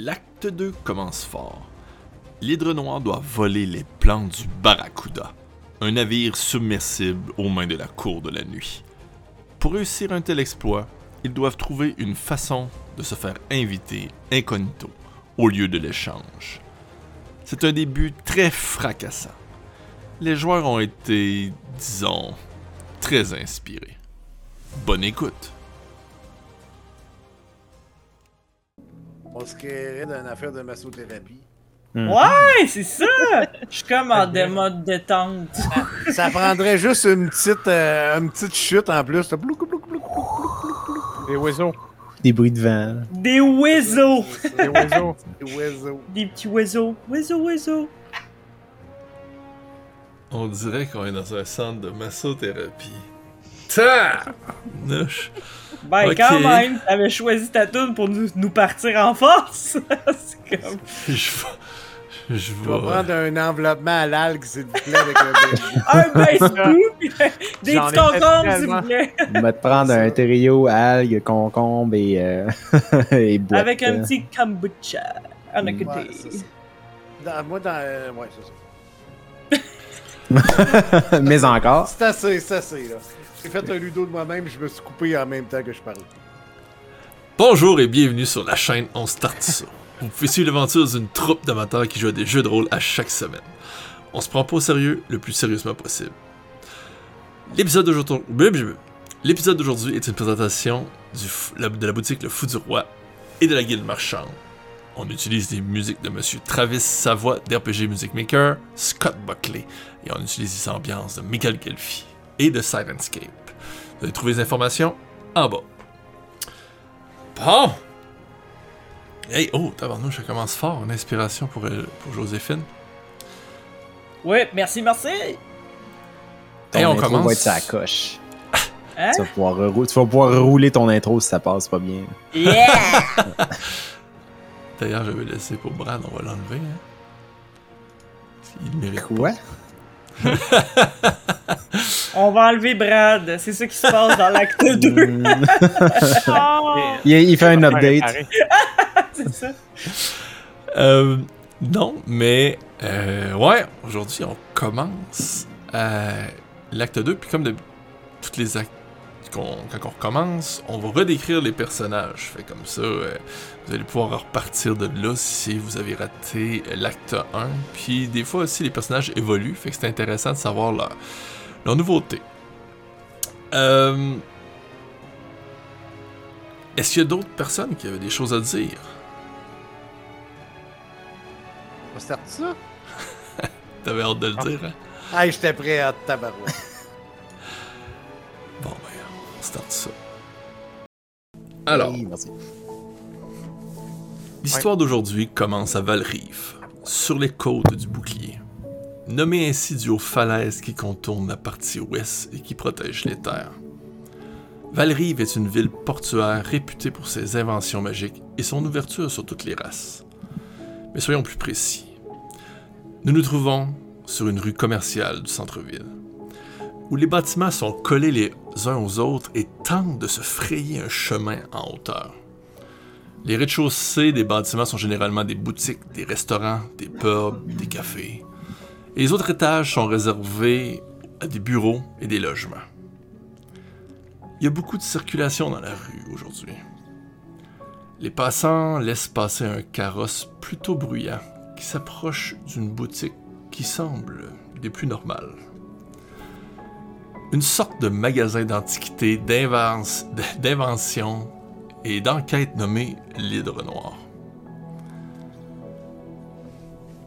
L'acte 2 commence fort. L'hydre noir doit voler les plans du Barracuda, un navire submersible aux mains de la cour de la nuit. Pour réussir un tel exploit, ils doivent trouver une façon de se faire inviter incognito au lieu de l'échange. C'est un début très fracassant. Les joueurs ont été, disons, très inspirés. Bonne écoute. On se créerait d'une affaire de massothérapie. Hmm. Ouais, c'est ça! Je suis comme en dé- mode détente. Ça prendrait juste une petite, euh, une petite chute en plus. Plouc, plouc, plouc, Des oiseaux. Des bruits de vent. Des oiseaux! Des oiseaux. Des oiseaux. Des petits oiseaux. Oiseaux, oiseaux. On dirait qu'on est dans un centre de massothérapie. Ta! Nush. Ben, Ok. quand même, t'avais choisi ta tune pour nous, nous partir en force. c'est comme. Je vais. Je Je vais vais. prendre un enveloppement à l'algue, s'il vous plaît, avec un bébé. Un baisse puis des petits concombres, s'il vous plaît. On va te prendre un trio algues, concombre et, euh, et boîte. Avec un petit kombucha à Ouais, côté. moi, dans. euh, ouais, c'est ça. Mais encore. C'est assez, c'est assez, là. J'ai fait un ludo de moi-même, je me suis coupé en même temps que je parlais. Bonjour et bienvenue sur la chaîne On Start Ça. Vous pouvez suivre l'aventure d'une troupe d'amateurs qui joue à des jeux de rôle à chaque semaine. On se prend pas au sérieux le plus sérieusement possible. L'épisode d'aujourd'hui est une présentation de la boutique Le Fou du Roi et de la Guilde Marchande. On utilise des musiques de Monsieur Travis Savoie d'RPG Music Maker, Scott Buckley, et on utilise les ambiances de Michael Gelfi et de Sirenscape. Vous allez trouver les informations? En bas. Bon! Hey, oh, tabarnouche, ça commence fort. Une inspiration pour, elle- pour Joséphine. Ouais, merci, merci. Ton Hey, on intro commence. va être sa coche. Hein? Tu vas, pouvoir rerou- tu vas pouvoir rerouler ton intro si ça passe pas bien. Yeah! D'ailleurs, je vais laisser pour Brad, on va l'enlever. Hein. Il mérite. Quoi? On va enlever Brad. C'est ça qui se passe dans l'acte 2. Hmm. Ah, il, il fait un update. Réparé. c'est ça. Euh, non, mais euh, ouais, aujourd'hui on commence euh, l'acte 2, puis comme de toutes les actes qu'on- quand on recommence, on va redécrire les personnages. Fait comme ça, euh, vous allez pouvoir repartir de là si vous avez raté l'acte 1. Puis des fois aussi les personnages évoluent, fait que c'est intéressant de savoir leur, leur nouveauté. Euh, Est-ce qu'il y a d'autres personnes qui avaient des choses à dire? On start ça? T'avais hâte de le dire, hein? Ah, j'étais prêt à tabarouette. Starte ça. Alors, Oui, l'histoire d'aujourd'hui commence à Valrive, sur les côtes du bouclier. Nommé ainsi dû aux falaises qui contournent la partie ouest et qui protègent les terres. Valrive est une ville portuaire réputée pour ses inventions magiques et son ouverture sur toutes les races. Mais soyons plus précis. Nous nous trouvons sur une rue commerciale du centre-ville, où les bâtiments sont collés les uns aux autres et tentent de se frayer un chemin en hauteur. Les rez-de-chaussée des bâtiments sont généralement des boutiques, des restaurants, des pubs, des cafés. Et les autres étages sont réservés à des bureaux et des logements. Il y a beaucoup de circulation dans la rue aujourd'hui. Les passants laissent passer un carrosse plutôt bruyant qui s'approche d'une boutique qui semble des plus normales. Une sorte de magasin d'antiquités, d'invence- d'invention et d'enquête nommé l'Hydre Noir.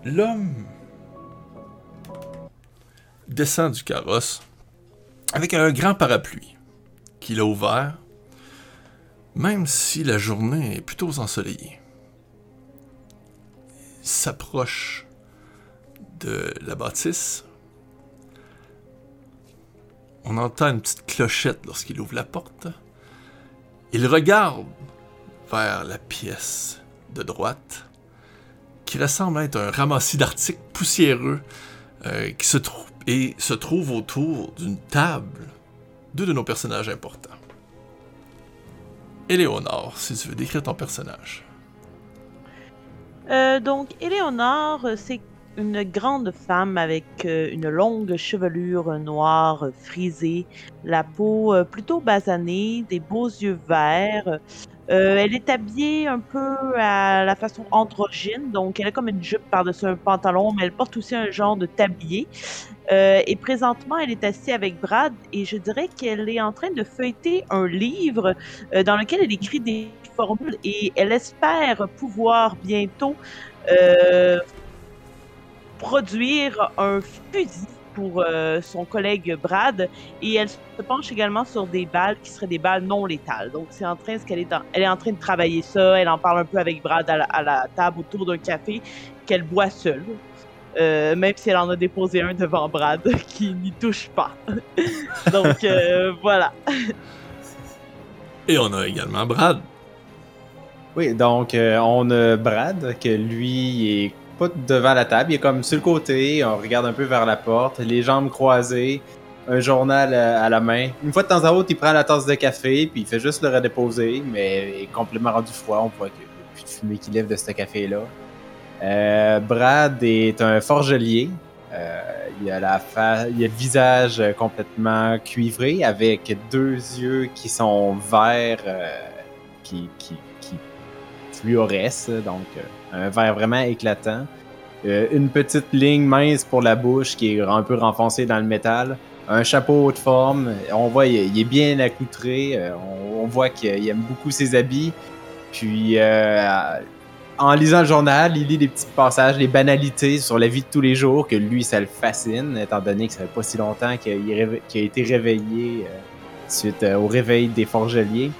L'homme descend du carrosse avec un grand parapluie qu'il a ouvert, même si la journée est plutôt ensoleillée. Il s'approche de la bâtisse. On entend une petite clochette lorsqu'il ouvre la porte. Il regarde vers la pièce de droite, qui ressemble être un ramassis d'articles poussiéreux euh, qui se et se trouve autour d'une table deux de nos personnages importants. Éléonore, si tu veux décrire ton personnage. Euh, donc, Éléonore, c'est une grande femme avec euh, une longue chevelure noire frisée, la peau euh, plutôt basanée, des beaux yeux verts. Euh, elle est habillée un peu à la façon androgyne, donc elle a comme une jupe par-dessus un pantalon, mais elle porte aussi un genre de tablier. Et présentement, elle est assise avec Brad et je dirais qu'elle est en train de feuilleter un livre dans lequel elle écrit des formules et elle espère pouvoir bientôt produire un fusil pour euh, son collègue Brad et elle se penche également sur des balles qui seraient des balles non létales. Donc c'est en train ce qu'elle est en, elle est en train de travailler ça, elle en parle un peu avec Brad à la, à la table autour d'un café qu'elle boit seule. Euh, même si elle en a déposé un devant Brad qui n'y touche pas. Donc euh, voilà. Et on a également Brad. Oui, donc euh, on a Brad, que lui est pas devant la table, il est comme sur le côté, on regarde un peu vers la porte, les jambes croisées, un journal à, à la main. Une fois de temps à autre, il prend la tasse de café, puis il fait juste le redéposer, mais il est complètement rendu froid, on voit qu'il n'y a plus de fumée qui lève de ce café-là. Euh, Brad est un forgelier. Euh, il, a la fa- il a le visage complètement cuivré avec deux yeux qui sont verts, euh, qui, qui, qui fluorescent, donc euh, un vert vraiment éclatant. Euh, une petite ligne mince pour la bouche qui est un peu renfoncée dans le métal. Un chapeau de forme. On voit il est, bien accoutré. euh, on, voit qu'il aime beaucoup ses habits. Puis euh, en lisant le journal, il lit des petits passages, des banalités sur la vie de tous les jours, que lui, ça le fascine, étant donné que ça fait pas si longtemps qu'il a, été réveillé euh, suite au réveil des forgeliers.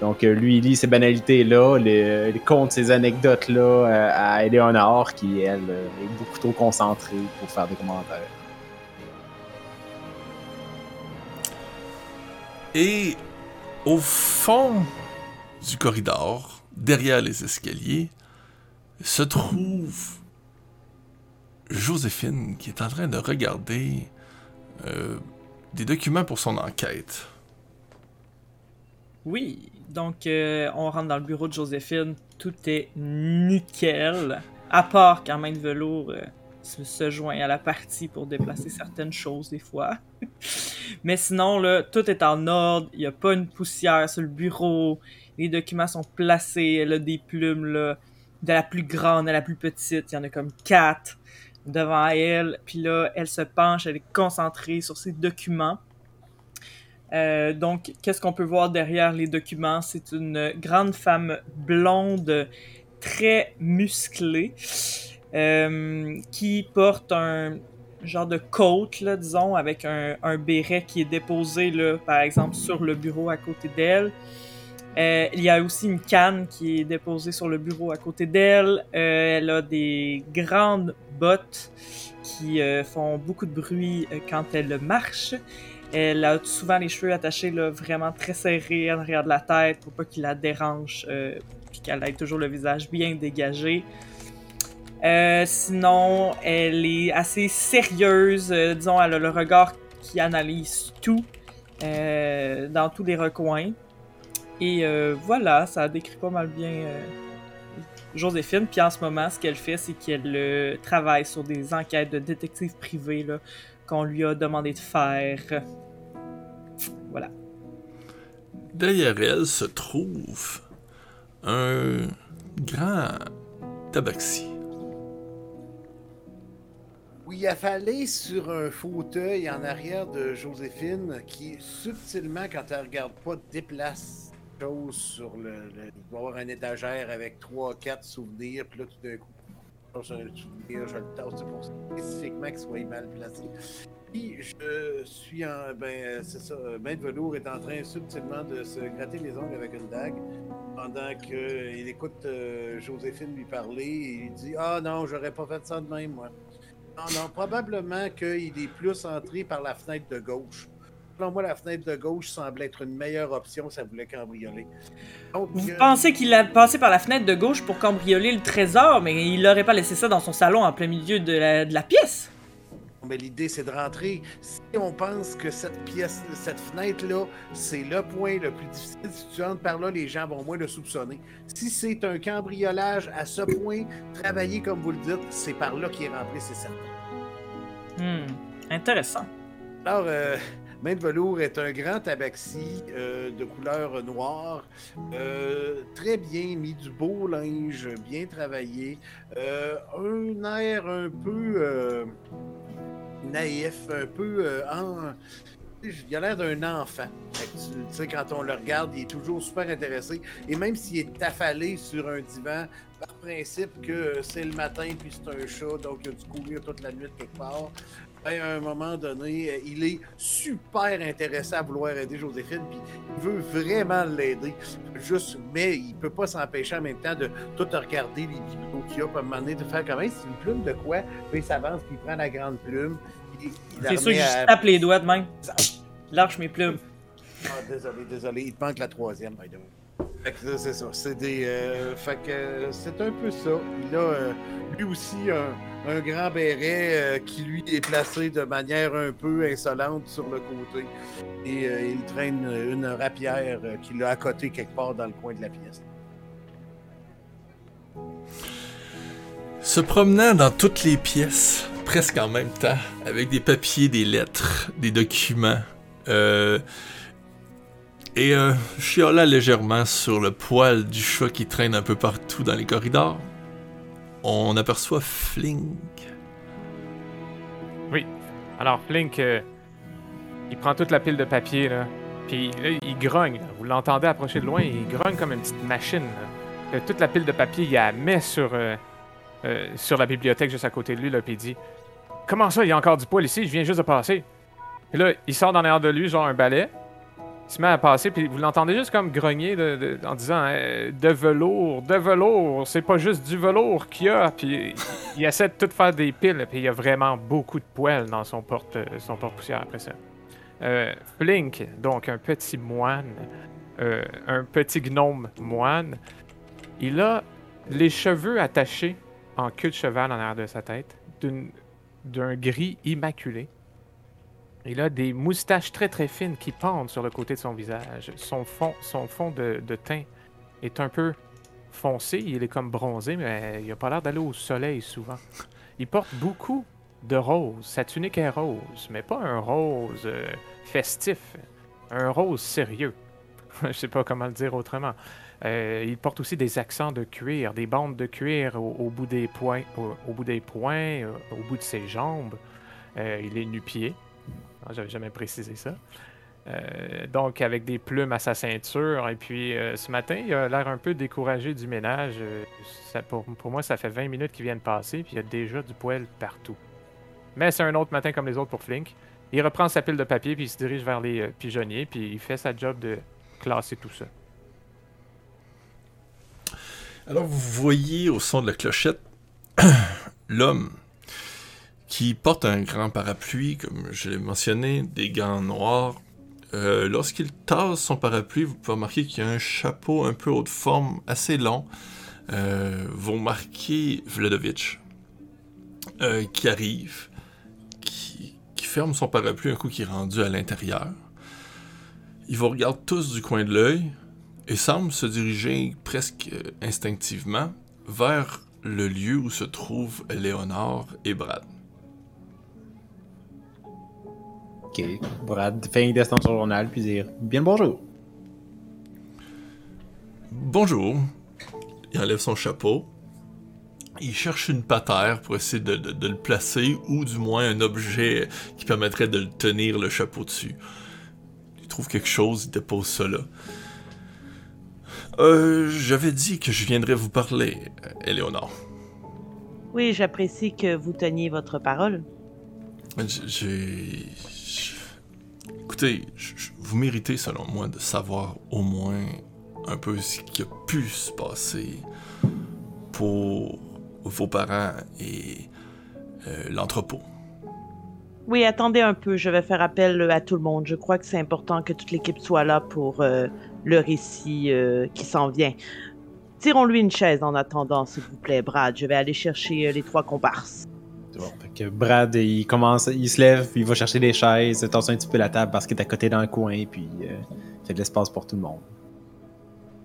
Donc, euh, lui, il lit ces banalités-là, les, les compte ces anecdotes-là euh, à Eleonore, qui, elle, euh, est beaucoup trop concentrée pour faire des commentaires. Et au fond du corridor, derrière les escaliers, se trouve Joséphine qui est en train de regarder euh, des documents pour son enquête. Oui, donc euh, on rentre dans le bureau de Joséphine, tout est nickel, à part quand Main de Velours euh, se, joint à la partie pour déplacer certaines choses des fois. Mais sinon, là, tout est en ordre, il n'y a pas une poussière sur le bureau, les documents sont placés, elle a des plumes là, de la plus grande à la plus petite, il y en a comme quatre devant elle, puis là, elle se penche, elle est concentrée sur ses documents. Euh, donc, qu'est-ce qu'on peut voir derrière les documents? C'est une grande femme blonde, très musclée, euh, qui porte un genre de coat, disons, avec un, béret qui est déposé, par exemple, sur le bureau à côté d'elle. Euh, il y a aussi une canne qui est déposée sur le bureau à côté d'elle. Elle a des grandes bottes qui font beaucoup de bruit quand elle marche. Elle a souvent les cheveux attachés vraiment très serrés en arrière de la tête pour pas qu'ils la dérangent, euh, puis qu'elle ait toujours le visage bien dégagé. Euh, sinon, elle est assez sérieuse, euh, disons, elle a le regard qui analyse tout euh, dans tous les recoins. Et voilà, ça décrit pas mal bien Joséphine. Puis en ce moment, ce qu'elle fait, c'est qu'elle travaille sur des enquêtes de détective privé là, qu'on lui a demandé de faire. Voilà. Derrière elle se trouve un grand tabaxi. Oui, il a fallu sur un fauteuil en arrière de Joséphine qui, subtilement, quand elle regarde pas, déplace chose sur le, le- Il doit y avoir une étagère avec trois, quatre souvenirs, puis là, tout d'un coup, je le tasse, pour spécifiquement qu'il soit mal placé. Puis, je suis en. Ben, c'est ça. Ben de velours est en train subtilement de se gratter les ongles avec une dague pendant qu'il écoute euh, Joséphine lui parler et il dit Ah non, j'aurais pas fait ça de même, moi. Non, non, probablement qu'il est plus entré par la fenêtre de gauche. Selon moi, la fenêtre de gauche semble être une meilleure option, ça voulait cambrioler. Donc, Vous euh, pensez qu'il a passé par la fenêtre de gauche pour cambrioler le trésor, mais il n'aurait pas laissé ça dans son salon en plein milieu de la, de la pièce? Mais l'idée, c'est de rentrer. Si on pense que cette pièce, cette fenêtre-là, c'est le point le plus difficile, si tu entres par là, les gens vont moins le soupçonner. Si c'est un cambriolage à ce point, travailler comme vous le dites, c'est par là qu'il est rentré, c'est certain. Hmm, intéressant. Alors, euh, Main de velours est un grand tabaxi euh, de couleur noire, euh, très bien mis, du beau linge, bien travaillé, euh, un air un peu naïf, un peu en... Il a l'air d'un enfant. Tu sais, quand on le regarde, il est toujours super intéressé. Et même s'il est affalé sur un divan, par principe que c'est le matin puis c'est un chat, donc il a dû courir toute la nuit quelque part, ben, à un moment donné, euh, il est super intéressé à vouloir aider Joséphine, puis il veut vraiment l'aider. Juste, mais il peut pas s'empêcher en même temps de tout regarder les bibelots qu'il a, puis à un moment donné, de faire comme Hey, c'est une plume de quoi? Puis il s'avance, puis il prend la grande plume. C'est sûr que remet je à- tape les doigts de même. Lâche mes plumes. Ah, désolé, désolé, il te manque la troisième, by the way. Fait que là, c'est ça. C'est des. euh, fait que euh, c'est un peu ça. Il a euh, lui aussi un, un grand béret euh, qui lui est placé de manière un peu insolente sur le côté. Et euh, il traîne une rapière euh, qu'il a à côté quelque part dans le coin de la pièce. Se promenant dans toutes les pièces, presque en même temps, avec des papiers, des lettres, des documents, euh, et chiolant légèrement sur le poil du chat qui traîne un peu partout dans les corridors, on aperçoit Flink. Alors, Flink, euh, il prend toute la pile de papier, là. Puis là, il grogne. Vous l'entendez approcher de loin, il grogne comme une petite machine. toute la pile de papier, il la met sur, euh, euh, sur la bibliothèque juste à côté de lui, là, puis il dit Comment ça, il y a encore du poil ici? Je viens juste de passer. Puis là, il sort dans l'air de lui, genre un balai. Se met à passer, puis vous l'entendez juste comme grogner en disant Euh, De velours, de velours, c'est pas juste du velours qu'il y a. Puis il essaie de tout faire des piles, puis il y a vraiment beaucoup de poils dans son porte, son porte-poussière après ça. Euh, Flink, donc un petit moine, euh, un petit gnome moine, il a les cheveux attachés en queue de cheval en arrière de sa tête, d'un gris immaculé. Il a des moustaches très très fines qui pendent sur le côté de son visage. Son fond, son de, teint est un peu foncé, il est comme bronzé, mais il a pas l'air d'aller au soleil souvent. Il porte beaucoup de rose. Sa tunique est rose, mais pas un rose euh, festif, un rose sérieux. Je sais pas comment le dire autrement. Euh, il porte aussi des accents de cuir, des bandes de cuir au, bout des poings, au, bout euh, au bout de ses jambes. Il est nu-pied. Ah, J'avais jamais précisé ça. Euh, donc, avec des plumes à sa ceinture. Et puis, euh, ce matin, il a l'air un peu découragé du ménage. Pour, pour moi, ça fait 20 minutes qu'il vient de passer, puis il y a déjà du poêle partout. Mais c'est un autre matin comme les autres pour Flink. Il reprend sa pile de papier, puis il se dirige vers les euh, pigeonniers, puis il fait sa job de classer tout ça. Alors vous voyez au son de la clochette l'homme qui porte un grand parapluie, comme je l'ai mentionné, des gants noirs. Euh, Lorsqu'il tasse son parapluie, vous pouvez remarquer qu'il y a un chapeau un peu haute forme, assez long. Euh, vous remarquez Vladovitch euh, qui arrive, qui, ferme son parapluie un coup qui est rendu à l'intérieur. Ils vous regardent tous du coin de l'œil et semble se diriger presque euh, instinctivement vers le lieu où se trouvent Léonard et Brad. Ok. Brad fait descendre son journal puis dire Bien le bonjour. Bonjour. Il enlève son chapeau. Il cherche une patère pour essayer de, de- de le placer ou du moins un objet qui permettrait de le tenir le chapeau dessus. Il trouve quelque chose, il dépose là. Euh, j'avais dit que je viendrais vous parler, Éléonore. Oui, j'apprécie que vous teniez votre parole. J'ai. Écoutez, vous méritez, selon moi, de savoir au moins un peu ce qui a pu se passer pour vos parents et euh, l'entrepôt. Oui, attendez un peu, je vais faire appel euh, à tout le monde. Je crois que c'est important que toute l'équipe soit là pour euh, le récit qui s'en vient. Tirons-lui une chaise en attendant, s'il vous plaît, Brad. Je vais aller chercher les trois comparses. Bon, fait que Brad, il commence, il se lève, puis il va chercher des chaises, tasse un petit peu la table parce qu'il est à côté dans le coin, puis euh, fait de l'espace pour tout le monde.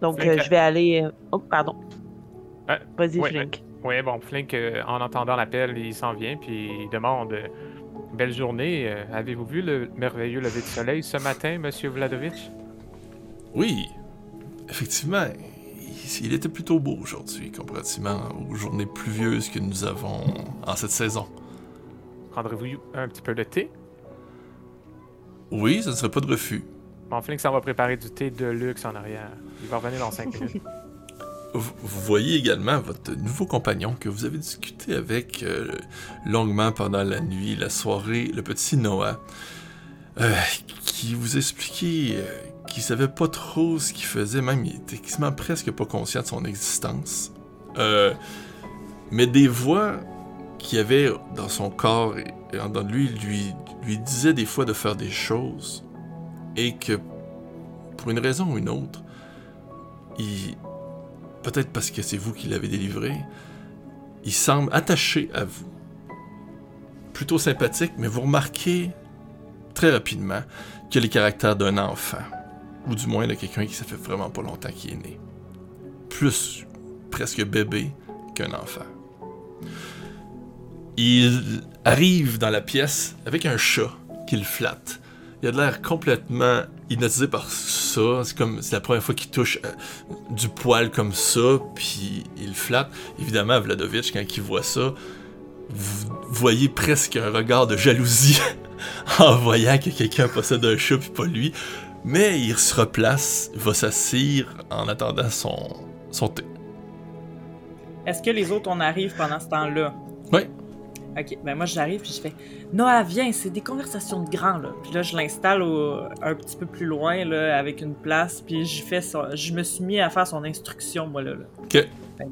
Donc, Flink, euh, je vais aller. euh, Oh, pardon. Ouais, Vas-y, ouais, Flink. Oui, bon, Flink, euh, en entendant l'appel, il s'en vient, puis il demande euh, Belle journée, euh, avez-vous vu le merveilleux lever de soleil ce matin, monsieur Vladovitch? Oui, effectivement, il, était plutôt beau aujourd'hui, comparativement aux journées pluvieuses que nous avons en cette saison. Prendrez-vous un petit peu de thé? Oui, ça ne serait pas de refus. Bon, Flink s'en va préparer du thé de luxe en arrière. Il va revenir dans 5 minutes. Vous, vous voyez également votre nouveau compagnon que vous avez discuté avec euh, longuement pendant la nuit, la soirée, le petit Noah, euh, qui vous expliquait euh, qu'il savait pas trop ce qu'il faisait, même il était quasiment presque pas conscient de son existence. Euh, mais des voix qu'il avait dans son corps et, et en dedans de lui, lui disaient des fois de faire des choses et que pour une raison ou une autre, peut-être parce que c'est vous qui l'avez délivré, il semble attaché à vous. Plutôt sympathique, mais vous remarquez très rapidement a les caractères d'un enfant. Ou du moins de quelqu'un qui ça fait vraiment pas longtemps qu'il est né. Plus presque bébé qu'un enfant. Il arrive dans la pièce avec un chat qu'il flatte. Il a l'air complètement hypnotisé par ça. C'est comme c'est la première fois qu'il touche euh, du poil comme ça, puis il flatte. Évidemment, Vladovitch, quand il voit ça, vous voyez presque un regard de jalousie en voyant que quelqu'un possède un chat puis pas lui. Mais il se replace, va s'assire en attendant son, son thé. Est-ce que les autres, on arrive pendant ce temps-là? Oui. Ok, ben moi j'arrive puis je fais Noah, viens, c'est des conversations de grands là. Puis là je l'installe un petit peu plus loin là, avec une place, puis je fais je me suis mis à faire son instruction moi là. là. Ok. Fait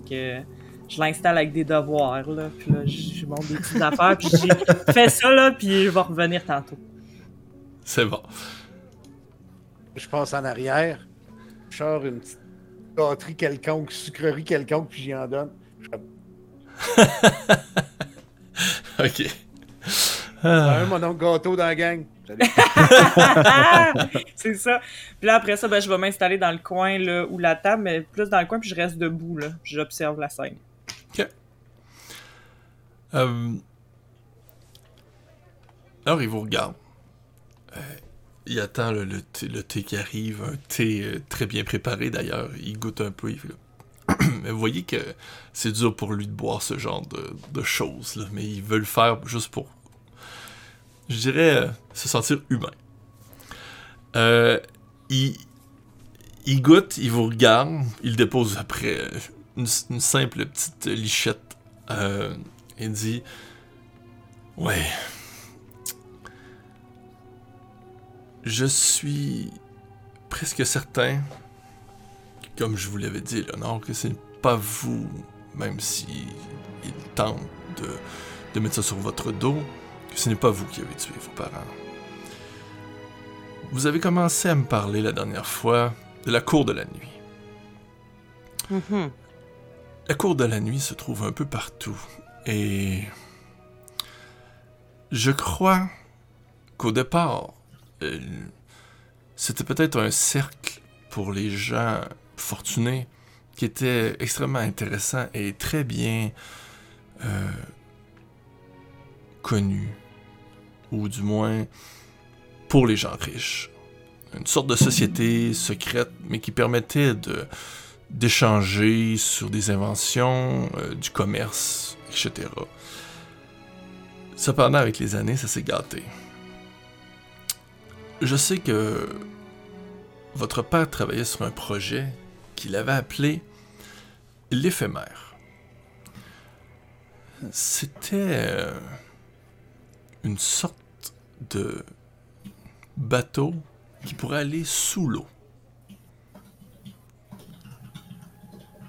que je l'installe avec des devoirs là, puis là je montre des petites affaires, puis je dis fais ça là, puis je vais revenir tantôt. C'est bon. Je passe en arrière, je sors une petite gâterie quelconque, sucrerie quelconque, puis j'y en donne. Je fais, Ok. un Ah. mon oncle gâteau dans la gang. C'est ça. Puis là après ça, ben je vais m'installer dans le coin là où la table, mais plus dans le coin, puis je reste debout là, puis j'observe la scène. Euh, Alors, il vous regarde. Euh, il attend le, le thé, le thé qui arrive, un thé euh, très bien préparé d'ailleurs. Il goûte un peu. Mais vous voyez que c'est dur pour lui de boire ce genre de, choses. Mais il veut le faire juste pour, je dirais, euh, se sentir humain. Euh, il, il goûte, il vous regarde, il dépose après une, simple petite lichette. Euh, il dit Ouais. Je suis presque certain, comme je vous l'avais dit, Léonard, que ce n'est pas vous, même si il tente de, de mettre ça sur votre dos, que ce n'est pas vous qui avez tué vos parents. Vous avez commencé à me parler la dernière fois de la cour de la nuit. Mhm. La cour de la nuit se trouve un peu partout. Et je crois qu'au départ, euh, c'était peut-être un cercle pour les gens fortunés qui était extrêmement intéressant et très bien euh, connu. Ou du moins pour les gens riches. Une sorte de société secrète, mais qui permettait d'échanger sur des inventions, euh, du commerce, etc. Cependant, avec les années, ça s'est gâté. Je sais que votre père travaillait sur un projet qu'il avait appelé l'éphémère. C'était euh, une sorte de bateau qui pourrait aller sous l'eau.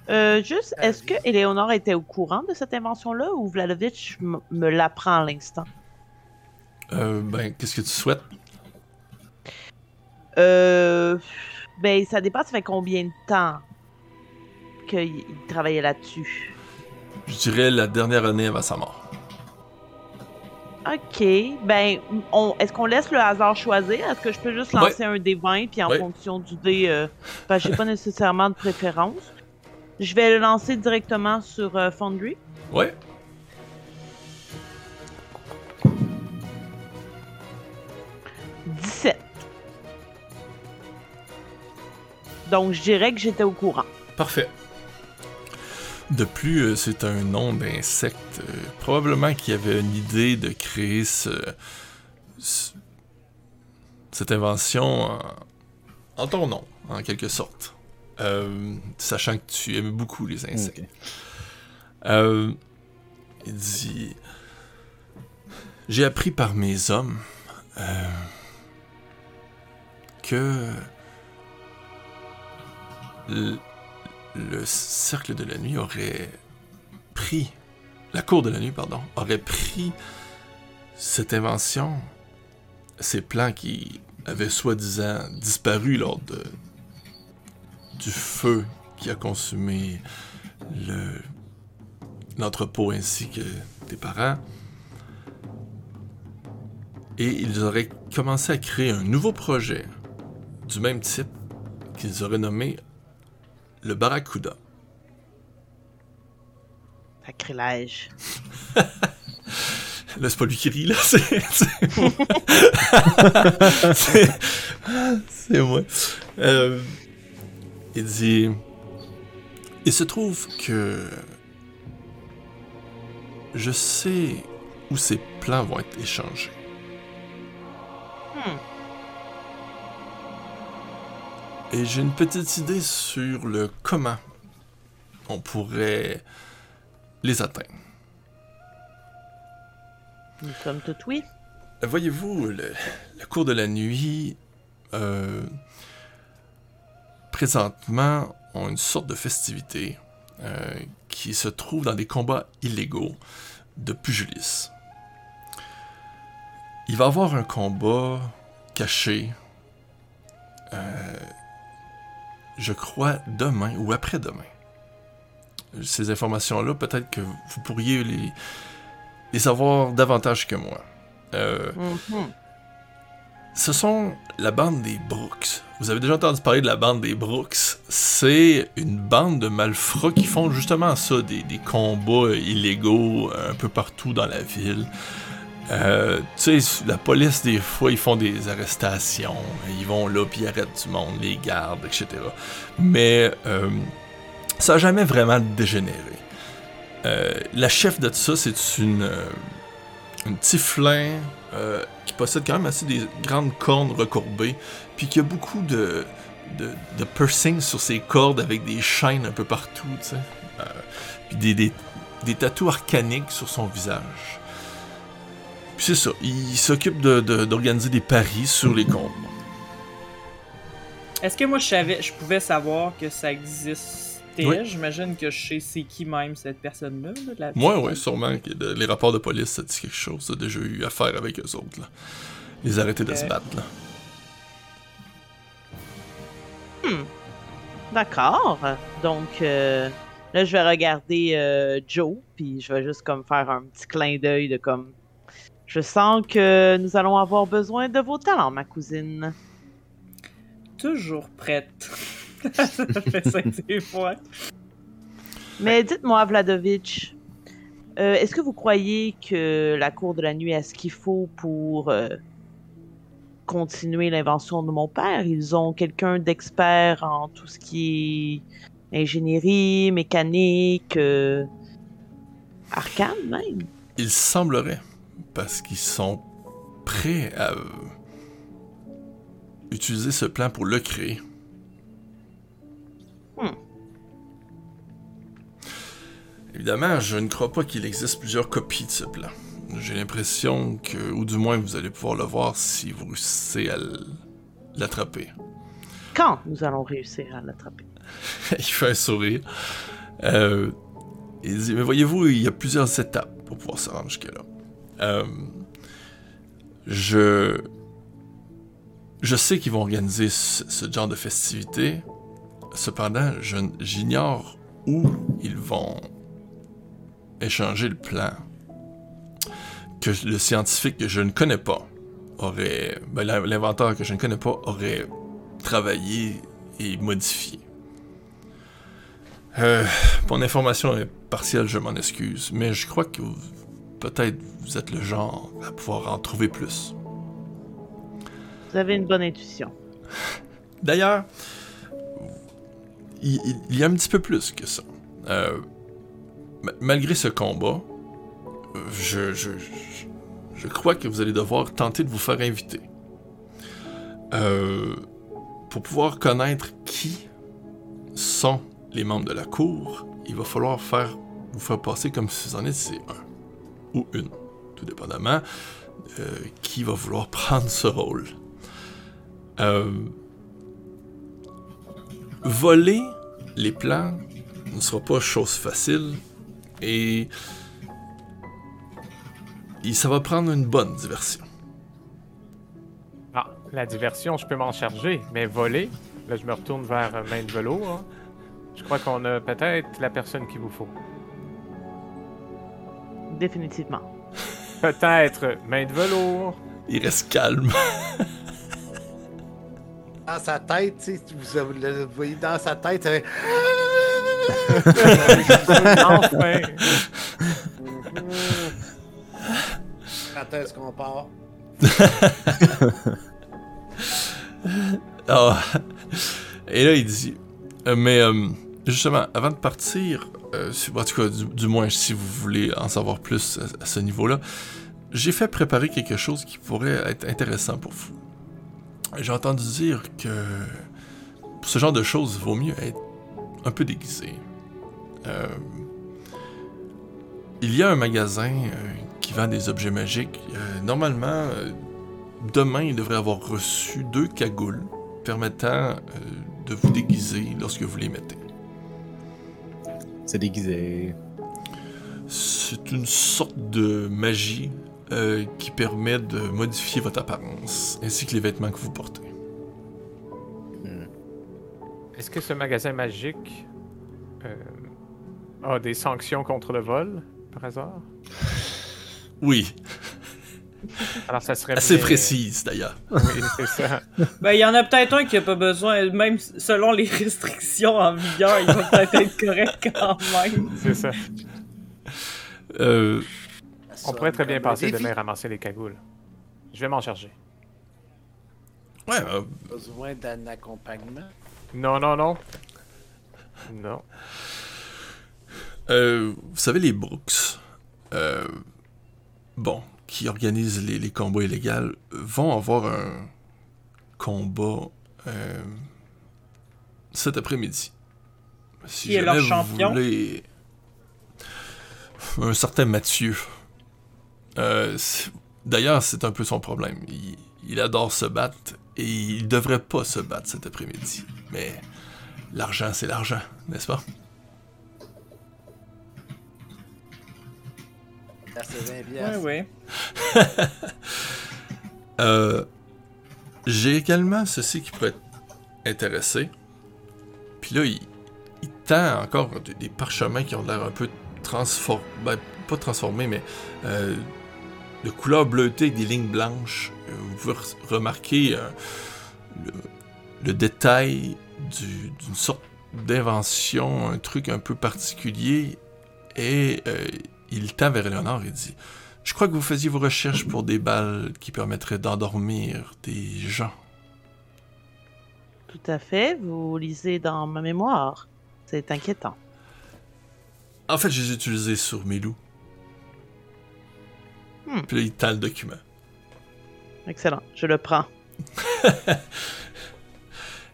Euh, juste, est-ce que. Éléonore était au courant de cette invention-là ou Vladovitch me l'apprend à l'instant? Euh, ben, qu'est-ce que tu souhaites? Euh. Ben, ça dépend, ça fait combien de temps qu'il il travaillait là-dessus? Je dirais la dernière année avant sa mort. Ok, ben, on, est-ce qu'on laisse le hasard choisir? Est-ce que je peux juste lancer un dé 20 puis en Ouais. fonction du dé, euh, ben, j'ai pas nécessairement de préférence. Je vais le lancer directement sur euh, Foundry. Ouais. « 17. Donc, je dirais que j'étais au courant. Parfait. De plus, euh, c'est un nom d'insecte. euh, probablement qu'il y avait une idée de créer ce, ce- cette invention en, en ton nom, en quelque sorte. Euh, sachant que tu aimes beaucoup les insectes. Euh, il dit J'ai appris par mes hommes euh, que le, le cercle de la nuit aurait pris, la cour de la nuit, pardon, aurait pris cette invention, ces plans qui avaient soi-disant disparu lors de, du feu qui a consumé le, l'entrepôt ainsi que tes parents. Et ils auraient commencé à créer un nouveau projet du même type qu'ils auraient nommé le Barracuda. Sacrilège. Là, c'est pas lui qui rit, là, c'est. C'est moi. Euh, il dit. Il se trouve que. Je sais où ces plans vont être échangés. Hmm. Et j'ai une petite idée sur le comment on pourrait les atteindre. Nous sommes tout oui. Voyez-vous, le, le cours de la nuit, euh, présentement, ont une sorte de festivité euh, qui se trouve dans des combats illégaux de pugilisme. Il va y avoir un combat caché, euh, je crois, demain ou après-demain. Ces informations-là, peut-être que vous pourriez les, les savoir davantage que moi. Euh, Mhm. ce sont la bande des Brooks. Vous avez déjà entendu parler de la bande des Brooks. C'est une bande de malfrats qui font justement ça, des, des combats illégaux un peu partout dans la ville. Euh, tu sais, la police, des fois, ils font des arrestations. Ils vont là, puis ils arrêtent du monde, les gardent, etc. Mais euh, ça n'a jamais vraiment dégénéré. Euh, la chef de ça, c'est une, une tiflin qui possède quand même assez des grandes cornes recourbées, puis qui a beaucoup de, de, piercings sur ses cordes avec des chaînes un peu partout, tu sais. Puis des, des, des tatous arcaniques sur son visage. Puis c'est ça, il s'occupe de- de- d'organiser des paris sur les combats. Est-ce que moi je savais, je pouvais savoir que ça existait? Oui. J'imagine que je sais c'est qui même cette personne-là. là, la Moi, petite- oui, sûrement que de- les rapports de police, ça dit quelque chose. T'as déjà eu affaire avec eux autres, là. Les arrêter de se Euh. battre, là. D'accord. Donc, euh, là, je vais regarder euh, Joe, puis je vais juste comme faire un petit clin d'œil de comme. Je sens que nous allons avoir besoin de vos talents, ma cousine. Toujours prête. ça fait ça des fois. Mais dites-moi, Vladovitch, euh, est-ce que vous croyez que la cour de la nuit a ce qu'il faut pour euh, continuer l'invention de mon père? Ils ont quelqu'un d'expert en tout ce qui est ingénierie, mécanique, euh, arcane même. Il semblerait, parce qu'ils sont prêts à utiliser ce plan pour le créer. Hmm. Évidemment, je ne crois pas qu'il existe plusieurs copies de ce plan. J'ai l'impression que, ou du moins vous allez pouvoir le voir si vous réussissez à l'attraper. Quand nous allons réussir à l'attraper? il fait un sourire. Euh, il dit, mais voyez-vous, il y a plusieurs étapes pour pouvoir se rendre jusque-là. Euh, je... Je sais qu'ils vont organiser ce, genre de festivités. Cependant, j'ignore où ils vont échanger le plan. que le scientifique que je ne connais pas aurait. ben, l'in- l'inventeur que je ne connais pas aurait travaillé et modifié. Euh, mon information est partielle, je m'en excuse, mais je crois que peut-être vous êtes le genre à pouvoir en trouver plus. Vous avez une bonne intuition. D'ailleurs, il, y a un petit peu plus que ça. Euh, ma- malgré ce combat, je, je, je, je crois que vous allez devoir tenter de vous faire inviter. Euh, pour pouvoir connaître qui sont les membres de la cour, il va falloir faire, vous faire passer comme si vous en étiez un ou une, tout dépendamment euh, qui va vouloir prendre ce rôle. Euh, voler les plans ne sera pas chose facile et, ça va prendre une bonne diversion. Ah, la diversion, je peux m'en charger, mais voler, là je me retourne vers Main de hein. Je crois qu'on a peut-être la personne qu'il vous faut. Définitivement. Peut-être Main de Velours. Il reste calme. Dans sa tête, tu sais, vous le voyez dans sa tête, ça fait... enfin! Quand est-ce qu'on part? Ah. Et là, il dit euh, Mais euh, justement, avant de partir, euh, en tout cas, du, moins, si vous voulez en savoir plus à, ce niveau-là, j'ai fait préparer quelque chose qui pourrait être intéressant pour vous. J'ai entendu dire que pour ce genre de choses, il vaut mieux être un peu déguisé. Euh, il y a un magasin euh, qui vend des objets magiques. Normalement, demain, il devrait avoir reçu deux cagoules permettant de vous déguiser lorsque vous les mettez. C'est déguisé. C'est une sorte de magie euh, qui permet de modifier votre apparence ainsi que les vêtements que vous portez. Est-ce que ce magasin magique euh, a des sanctions contre le vol, par hasard? Oui, Alors ça serait assez bien- précise d'ailleurs. Oui, c'est ça. Ben, il y en a peut-être un qui a pas besoin, même selon les restrictions en vigueur, il va peut-être être correct quand même. C'est ça. Euh, On pourrait très bien passer demain ramasser les cagoules. Je vais m'en charger. ouais, euh, Besoin d'un accompagnement? Non, non, non. Non. euh, vous savez, les Brooks, euh, bon, qui organisent les, les combats illégaux, vont avoir un combat euh, cet après-midi. Si Qui est leur champion? voulez- Un certain Mathieu. Euh, D'ailleurs, c'est un peu son problème. Il, il adore se battre et il devrait pas se battre cet après-midi. Mais l'argent, c'est l'argent, n'est-ce pas? Ça, c'est 20 Ouais, ouais. Euh, J'ai également ceci qui pourrait être intéressé. Puis là, il, il tend encore des, des parchemins qui ont l'air un peu transformés. Ben, pas transformés, mais euh, de couleur bleutée avec des lignes blanches. Euh, vous pouvez re- remarquer euh, le, le détail du- d'une sorte d'invention, un truc un peu particulier. Et euh, il tend vers Léonard et dit je crois que vous faisiez vos recherches pour des balles qui permettraient d'endormir des gens. Tout à fait. Vous lisez dans ma mémoire. C'est inquiétant. En fait, je les ai utilisés sur mes loups. Hmm. Puis là, il tend le document. Excellent. Je le prends.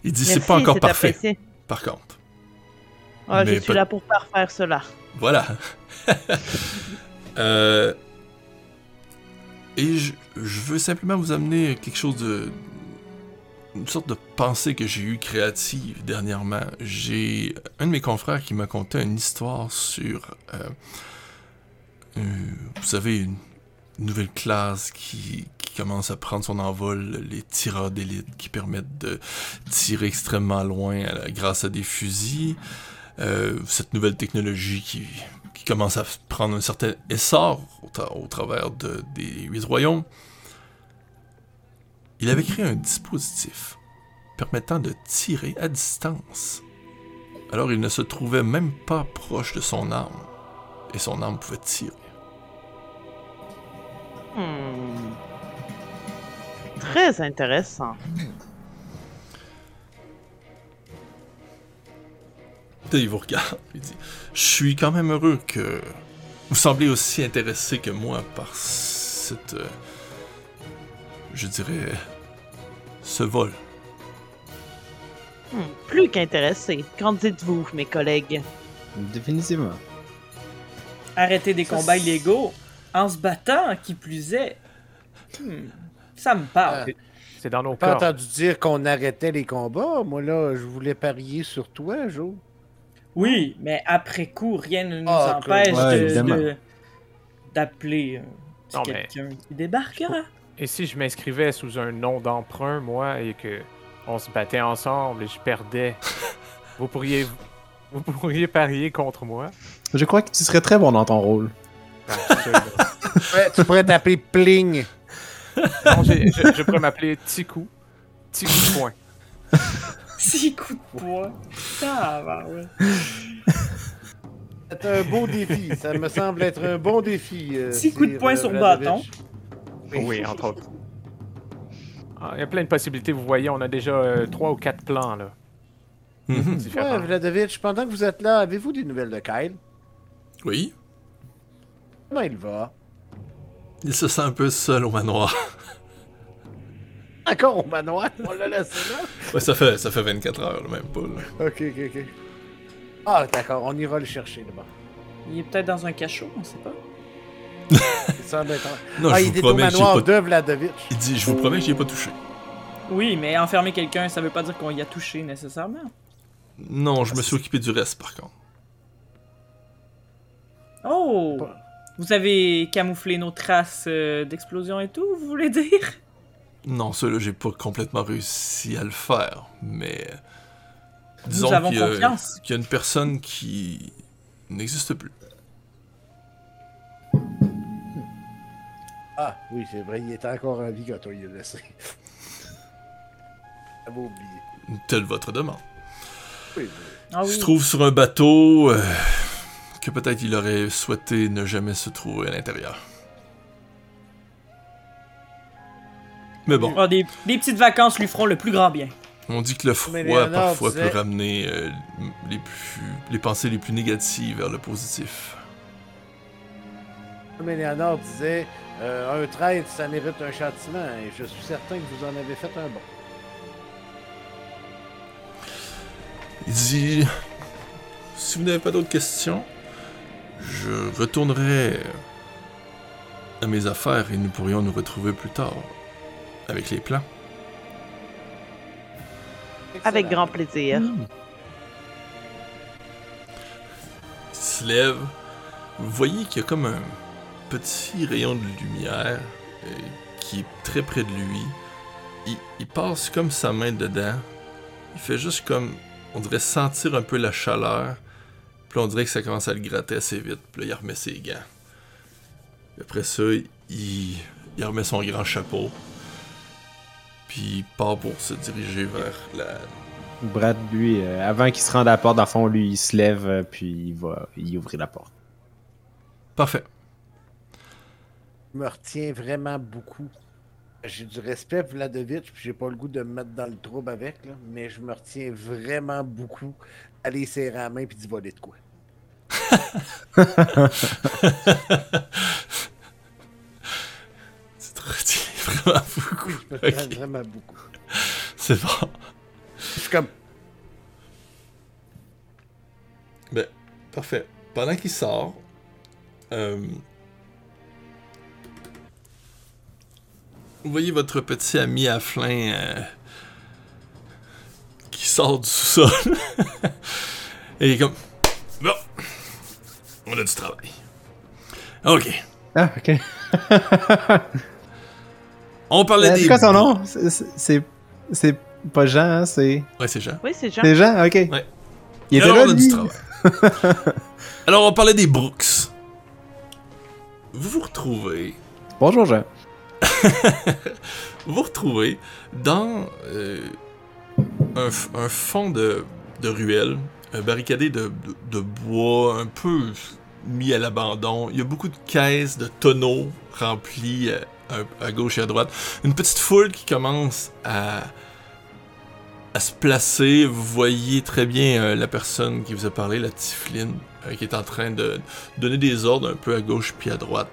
Il dit c'est pas encore parfait, apprécié. par contre. Ah, je suis là pour parfaire cela. Voilà. Euh, Et je, veux simplement vous amener quelque chose de. Une sorte de pensée que j'ai eue créative dernièrement. J'ai un de mes confrères qui m'a conté une histoire sur. euh, euh, vous savez, une nouvelle classe qui, qui commence à prendre son envol, les tireurs d'élite qui permettent de tirer extrêmement loin grâce à des fusils. Cette nouvelle technologie qui commence à prendre un certain essor au travers de- des huit royaumes, il avait créé un dispositif permettant de tirer à distance. Alors il ne se trouvait même pas proche de son arme, et son arme pouvait tirer. Hmm. Très intéressant. Il vous regarde, il dit Je suis quand même heureux que vous semblez aussi intéressé que moi par cette. euh, je dirais. ce vol. Hmm, Plus qu'intéressé. Qu'en dites-vous, mes collègues? Définitivement. Arrêter des Ça, combats illégaux en se battant, qui plus est. Hmm, ça me parle. C'est dans nos J'ai pas corps. entendu dire qu'on arrêtait les combats. Moi, là, je voulais parier sur toi, Joe. Oui, mais après coup, rien ne nous Ah, empêche ouais, d'appeler euh, quelqu'un qui débarquera. Et si je m'inscrivais sous un nom d'emprunt, moi, et que on se battait ensemble et je perdais, vous pourriez vous pourriez parier contre moi? Je crois que tu serais très bon dans ton rôle. Ah. Ouais, tu pourrais t'appeler Pling. Non, je, je pourrais m'appeler Tiku. Tiku point. Six coups de poing. Ça va, ouais. C'est un beau défi. Ça me semble être un bon défi. euh, Six coups de poing euh, sur Vladovich. Oui, entre autres. Ah, Il y a plein de possibilités, vous voyez, on a déjà euh, trois ou quatre plans là. Mhm. Ouais. Vladovich, pendant que vous êtes là, avez-vous des nouvelles de Kyle? Oui, Comment il va? il se sent un peu seul au manoir. Encore au manoir? On l'a laissé là? Ouais, ça fait, ça fait 24 heures, là, même pas. là. Ok, ok, ok. Ah, d'accord, on ira le chercher là-bas. Il est peut-être dans un cachot, on sait pas. Être... Non, ah, je il vous est au promets j'ai manoir pas... de Vladovich. Il dit, je vous promets que j'y ai pas touché. Oui, mais enfermer quelqu'un, ça veut pas dire qu'on y a touché nécessairement. Non, je me suis occupé du reste, par contre. Oh! Vous avez camouflé nos traces euh, d'explosion et tout, vous voulez dire? Non, ça, là, j'ai pas complètement réussi à le faire, mais... Nous avons qu'il y a- confiance. qu'il y a une personne qui n'existe plus. Ah, oui, c'est vrai, il était encore en vie quand on y a laissé. J'avais oublié. Telle votre demande. Oui, Ah Il oui. se trouve sur un bateau euh, que peut-être il aurait souhaité ne jamais se trouver à l'intérieur. Mais bon, Ah, des, des petites vacances lui feront le plus grand bien. on dit que le froid Léonard parfois disait- peut ramener euh, les, plus, les pensées les plus négatives vers le positif. Mais Léonard disait euh, un traître, ça mérite un châtiment, et je suis certain que vous en avez fait un bon. Il dit Si vous n'avez pas d'autres questions, je retournerai à mes affaires et nous pourrions nous retrouver plus tard avec les plans. Avec grand plaisir. Il se lève. Vous voyez qu'il y a comme un petit rayon de lumière euh, qui est très près de lui. Il, il passe comme sa main dedans. Il fait juste comme. On dirait sentir un peu la chaleur. Puis là, on dirait que ça commence à le gratter assez vite. Puis là, il remet ses gants. Puis après ça, il, il remet son grand chapeau. Puis il part pour se diriger vers la. Brad, lui, euh, avant qu'il se rende à la porte, dans le fond, lui, il se lève, euh, puis il va y ouvrir la porte. Parfait. Je me retiens vraiment beaucoup. J'ai du respect pour Vladovich, puis j'ai pas le goût de me mettre dans le trouble avec, là, mais je me retiens vraiment beaucoup d'aller serrer la main puis d'y voler de quoi. Tu te retiens vraiment beaucoup. Je me vraiment beaucoup. C'est bon. Je suis comme, Ben, parfait. Pendant qu'il sort, euh, vous voyez votre petit ami à flin euh, qui sort du sous-sol. Et il est comme Bon, on a du travail. Ok. Ah, ok. On parlait Euh, des. C'est quoi son nom? C'est- pas Jean, hein, c'est... Ouais, c'est Jean. Oui, c'est Jean. C'est Jean? Ok. Ouais. Il était Alors, là, on a du travail. Alors, on parlait des Brooks. vous vous retrouvez Bonjour, Jean. vous vous retrouvez dans euh, un, un fond de, de ruelle, euh, barricadé de, de- de bois, un peu mis à l'abandon. Il y a beaucoup de caisses, de tonneaux remplis euh, à, gauche et à droite. Une petite foule qui commence à, se placer. Vous voyez très bien euh, la personne qui vous a parlé, la Tifline, euh, qui est en train de donner des ordres un peu à gauche puis à droite.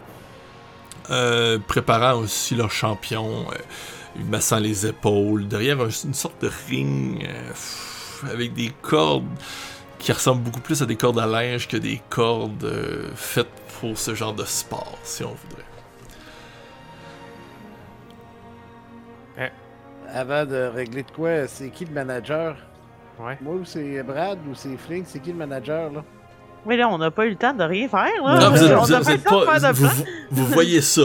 Euh, préparant aussi leur champion, massant les épaules, derrière un- une sorte de ring avec des cordes qui ressemblent beaucoup plus à des cordes à linge que des cordes faites pour ce genre de sport, si on voudrait. Avant de régler de quoi, c'est qui le manager? Ouais. Moi ou c'est Brad ou c'est Flink? C'est qui le manager là? Mais là, on n'a pas eu le temps de rien faire, là. Non, vous, vous vous- vous voyez ça.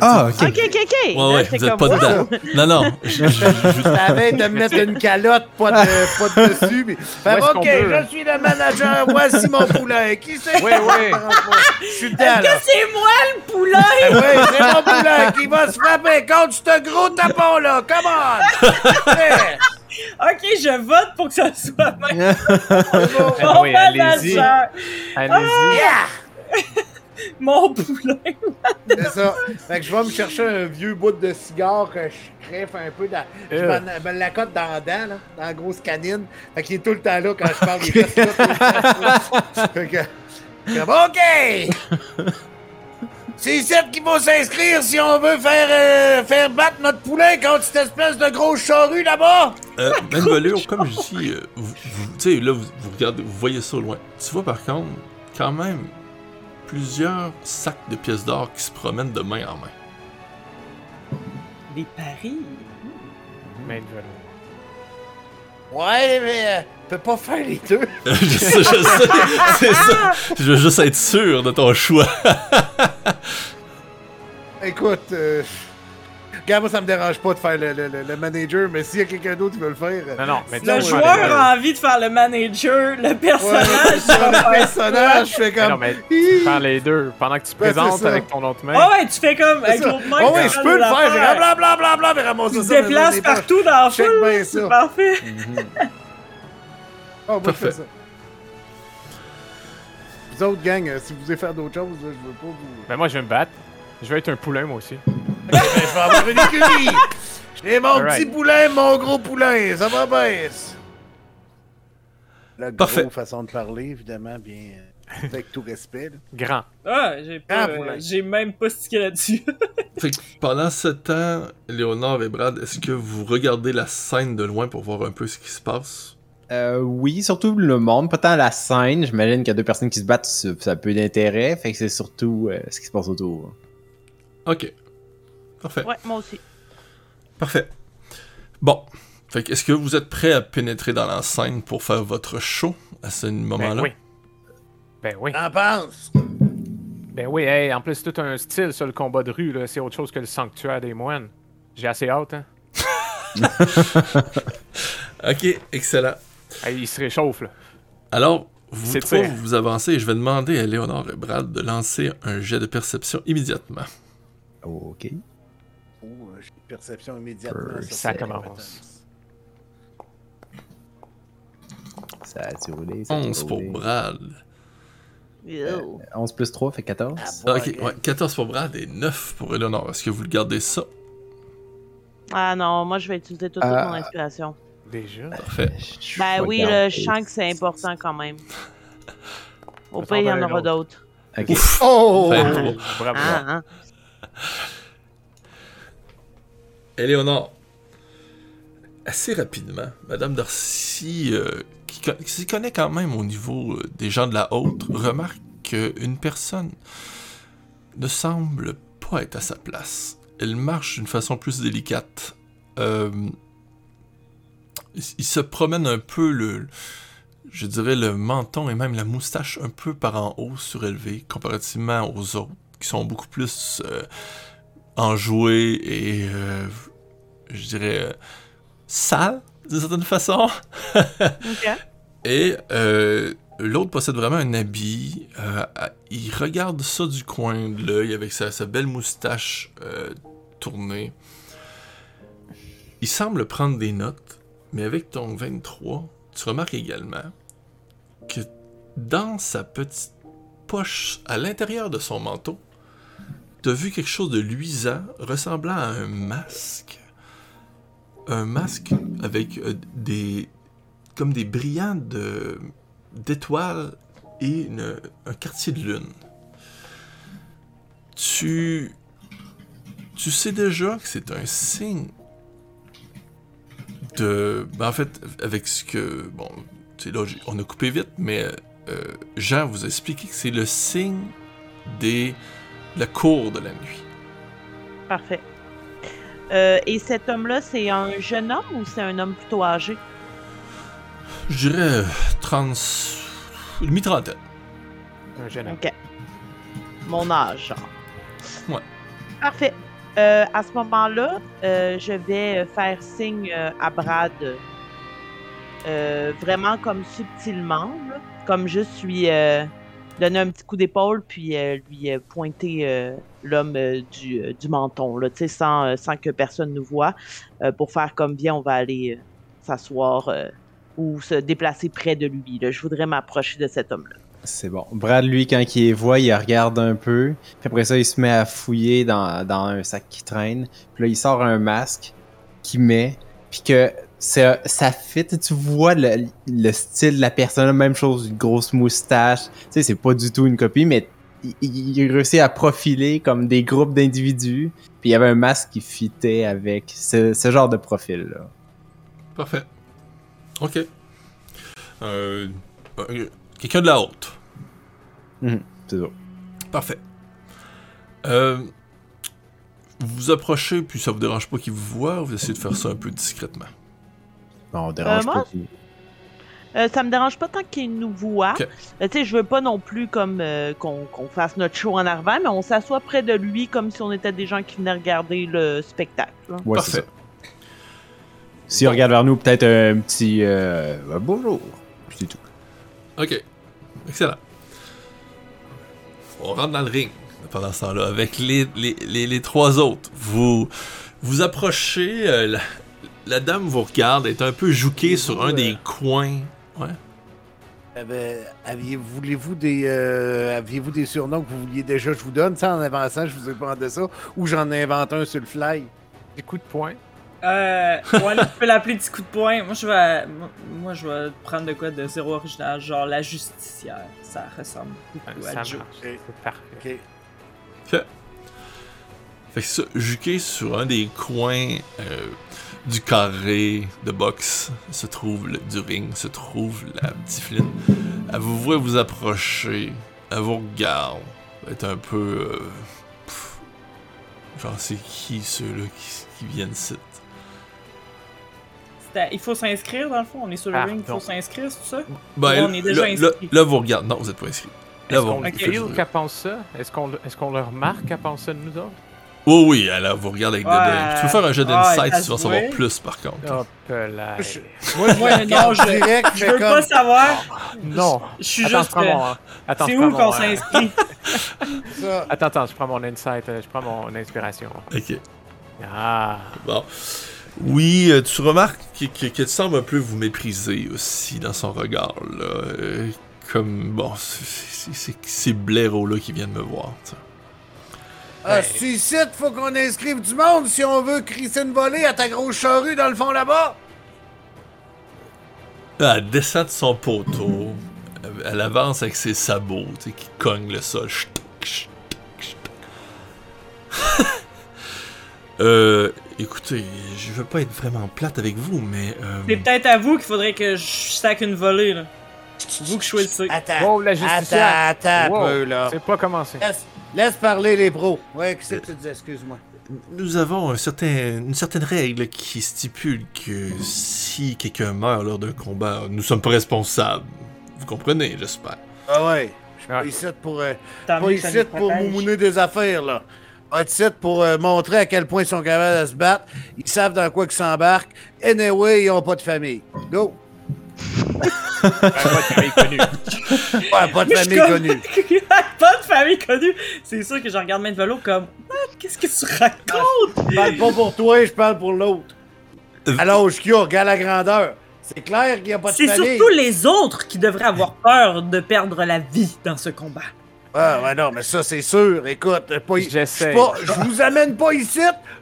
Ah, vous- ok. Ok, ok, ok. Ouais, ouais, vous êtes pas wow. dedans. Non, non. je- je- je- T'avais de me mettre une calotte, pas de, pas de dessus. Fait, est-ce qu'on ok, je suis le manager, voici mon poulain. Qui c'est? Ouais, ouais. Je suis dedans, là. C'est moi le poulain! Oui, c'est mon poulain qui va se frapper contre ce gros tapon-là. Come on! Ouais. Ok, je vote pour que ça soit même Ah mon oui, allez-y. manager. Allez-y. Yeah! Mon poulain. C'est ça. Fait que je vais me chercher un vieux bout de cigare que je crève un peu dans. Je Euh. me l'accote dans la dent, là, dans la grosse canine. Fait qu'il est tout le temps là quand je parle des gestes. Fait que. fait que, OK! C'est ici qu'il faut s'inscrire si on veut faire, euh, faire battre notre poulain contre cette espèce de grosse charrue là-bas! Euh, Velure, comme je dis, euh, vous, vous- tu sais, là, vous, vous regardez, vous voyez ça au loin. Tu vois, par contre, quand même, plusieurs sacs de pièces d'or qui se promènent de main en main. Des paris? Main de velours. Ouais, mais euh, peut pas faire les deux. je sais, je sais, c'est ça. Je veux juste être sûr de ton choix. Écoute, euh, regarde, moi ça me dérange pas de faire le, le- le- le manager, mais s'il y a quelqu'un d'autre qui veut le faire. Non, non, mais tu Le joueur faire a envie de faire le manager, le Ouais, personnage. le faire personnage, je fais Mais non, comme. mais tu faire les deux. Pendant que tu Ben, présentes avec ton autre main. Ah ouais, tu fais comme avec l'autre main. Oh fais je peux le faire. L'affaire. blablabla, ramasser ça. te dans les déplaces partout dans Check foule. bien C'est parfait. Oh, moi, je Parfait. fais ça. Vous autres, gang, euh, si vous voulez faire d'autres choses, là, je veux pas vous. Ben moi, je vais me battre. Je vais être un poulain, moi aussi. Ben, je vais avoir une écurie! J'ai mon Alright. petit poulain, mon gros poulain, ça va bien! La Parfait. grosse façon de parler, évidemment, bien. euh, avec tout respect. là. Grand. Ah, j'ai pas, euh, j'ai même pas stické là-dessus. Fait que pendant ce temps, Léonard et Brad, est-ce que vous regardez la scène de loin pour voir un peu ce qui se passe? Euh, oui, surtout le monde, pas tant la scène. J'imagine qu'il y a deux personnes qui se battent, ça, ça a peu d'intérêt. Fait que c'est surtout euh, ce qui se passe autour. Ok. Parfait. Ouais, moi aussi. Parfait. Bon. Fait que est-ce que vous êtes prêt à pénétrer dans la scène pour faire votre show à ce moment-là? Ben oui. Ben oui. T'en penses? Ben oui, hey, en plus, c'est tout un style, ça, le combat de rue, là. C'est autre chose que le sanctuaire des moines. J'ai assez hâte, hein. Ok, excellent. Hey, il se réchauffe, là. Alors, vous trois, vous vous avancez et je vais demander à Léonard et Brad de lancer un jet de perception immédiatement. Ok. Perception immédiatement. Euh, ça commence. Ça a-tu roulé? ça a-tu 11 pour? Brad. Yo. 11 plus 3 fait 14. Ah, ok, ouais, 14 pour Brad et 9 pour Léonard. Est-ce que vous le gardez ça? Ah non, moi je vais utiliser toute, toute Euh, mon inspiration. Déjà? Parfait. Ben oui, garder je sens que c'est important quand même. Au pire, il y en aura d'autres. Ok. Ouf! Oh! Bravo. Ah, hein. Éléonore, assez rapidement, Madame Darcy, euh, qui, qui s'y connaît quand même au niveau euh, des gens de la haute, remarque qu'une personne ne semble pas être à sa place. Elle marche d'une façon plus délicate. Euh, il, il se promène un peu le, je dirais le menton et même la moustache un peu par en haut surélevé comparativement aux autres qui sont beaucoup plus enjoués et euh, je dirais euh, sales d'une certaine façon. Et euh, l'autre possède vraiment un habit. il regarde ça du coin de l'œil avec sa, sa belle moustache tournée. Il semble prendre des notes, mais avec ton 23, tu remarques également que dans sa petite poche à l'intérieur de son manteau, tu as vu quelque chose de luisant ressemblant à un masque? Un masque avec euh, des. comme des brillants de d'étoiles et un quartier de lune. Tu. Tu sais déjà que c'est un signe de. ben, en fait, avec ce que. Bon, c'est là, j'ai- on a coupé vite, mais euh, Jean vous a expliqué que c'est le signe des. De la cour de la nuit. Parfait. Euh, et cet homme-là, c'est un jeune homme ou c'est un homme plutôt âgé? Je dirais euh, 30. une mi-trentaine. Un jeune homme. Ok. Mon âge, genre. Ouais. Parfait. Euh, à ce moment-là, euh, je vais faire signe à Brad, euh, vraiment comme subtilement, là, comme lui euh, donner un petit coup d'épaule, puis euh, lui euh, pointer euh, l'homme du, menton, là, sans, sans que personne nous voit, pour faire comme bien, on va aller s'asseoir ou se déplacer près de lui. là. Je voudrais m'approcher de cet homme-là. C'est bon. Brad, lui, quand il les voit, il regarde un peu. Puis après ça, il se met à fouiller dans, dans un sac qui traîne. Puis là, il sort un masque qu'il met. Puis que ça, ça fit. Tu vois le, le style de la personne, même chose, une grosse moustache. Tu sais, c'est pas du tout une copie, mais il, réussit à profiler comme des groupes d'individus. Puis il y avait un masque qui fitait avec ce, ce genre de profil-là. Parfait. Ok. Euh, euh, Quelqu'un de la haute. C'est ça. Parfait. Euh, vous vous approchez, puis ça vous dérange pas qu'il vous voit, ou vous essayez de faire ça un peu discrètement. Bon, on dérange Euh, pas. Euh, ça me dérange pas tant qu'il nous voit. Ok. Euh, tu sais, je veux pas non plus comme euh, qu'on qu'on fasse notre show en arrivant, mais on s'assoit près de lui comme si on était des gens qui venaient regarder le spectacle. Ouais, ça. Parfait. S'il regarde vers nous, peut-être un petit euh, bonjour. C'est tout. Ok. Excellent. On rentre dans le ring pendant ce temps-là avec les, les, les, les trois autres. Vous vous approchez, euh, la, la dame vous regarde, est un peu jouquée sur un des coins. Ouais. Eh ben, aviez, voulez-vous des, euh, aviez-vous des surnoms que vous vouliez déjà? Que je vous donne? Ça, en avançant, je vous ai demandé ça. Ou j'en invente un sur le fly. Des coups de poing. Euh, ouais, là, tu peux l'appeler petit coup de poing. Moi, je vais, moi, je vais prendre de quoi de zéro original, genre la justicière. Ça ressemble beaucoup Ça à marche. Joe. C'est parfait. Ok. Fait que ça, juqué sur un des coins euh, du carré de boxe se trouve le, du ring, se trouve la Diffline. Elle vous voit vous approcher, elle vous regarde, elle est un peu... euh, pff, genre c'est qui ceux-là qui, qui viennent ici? C'était- Il faut s'inscrire dans le fond. On est sur le Ah, ring, il faut s'inscrire, c'est ça? Ben, on est déjà là, là, inscrit? là, vous regardez. Non, vous êtes pas inscrit. Là, Est-ce vous qu'on qu'elle pense ça? Est-ce qu'on est-ce qu'on le remarque qu'elle pense ça de nous autres? Oui, oui, elle elle vous regarde avec Ouais. des... Tu peux faire un jeu d'insight si tu veux en savoir plus, par contre. Hop là. Je- Moi, je non, je- direct, Je veux comme... pas savoir. Non! Je suis Attends, juste. euh, mon... Attends, C'est je où prends qu'on mon, s'inscrit? ça. Attends, attends, je prends mon insight, euh, je prends mon inspiration. Ok. Ah! Bon. Oui, euh, tu remarques que, que, que tu sembles un peu vous mépriser aussi dans son regard, là. Comme, bon, c'est- c'est c'est- c'est ces blaireaux-là qui viennent me voir, tu sais. Ah, c'est ici, faut qu'on inscrive du monde si on veut crisser une volée à ta grosse charrue dans le fond là-bas. Là, Elle descend de son poteau, elle- elle avance avec ses sabots, tu sais, qui cognent le sol. Euh, écoutez, je veux pas être vraiment plate avec vous, mais... euh, C'est peut-être à vous qu'il faudrait que je sac une volée, là. Vous que je choisissez. Attends. Wow, la justicière! Attends, attends Wow, un peu, là. C'est pas commencé. Laisse, laisse parler les pros. Ouais, qu'est-ce que tu dis? Excuse-moi. Nous avons un certain, une certaine règle qui stipule que si quelqu'un meurt lors d'un combat, nous sommes pas responsables. Vous comprenez, j'espère. Ah ouais. Je suis pas Ouais. ici pour, euh, pas ici pour moumouner des affaires, là. Pas ici pour euh, montrer à quel point ils sont capables de se battre. Ils savent dans quoi ils s'embarquent. Anyway, ils ont pas de famille. Go! Pas de famille connue. Ouais, pas de je famille connue. pas de famille connue. C'est sûr que je regarde main de vélo comme Ah, qu'est-ce que tu racontes? Je parle pas pour toi, je parle pour l'autre. Euh, À l'âge qu'il y a, regarde la grandeur. C'est clair qu'il n'y a pas de C'est famille. surtout les autres qui devraient avoir peur de perdre la vie dans ce combat. Ah, ouais, non, mais ça, c'est sûr. Écoute, pas, je suis J'essaie. pas- je vous amène pas ici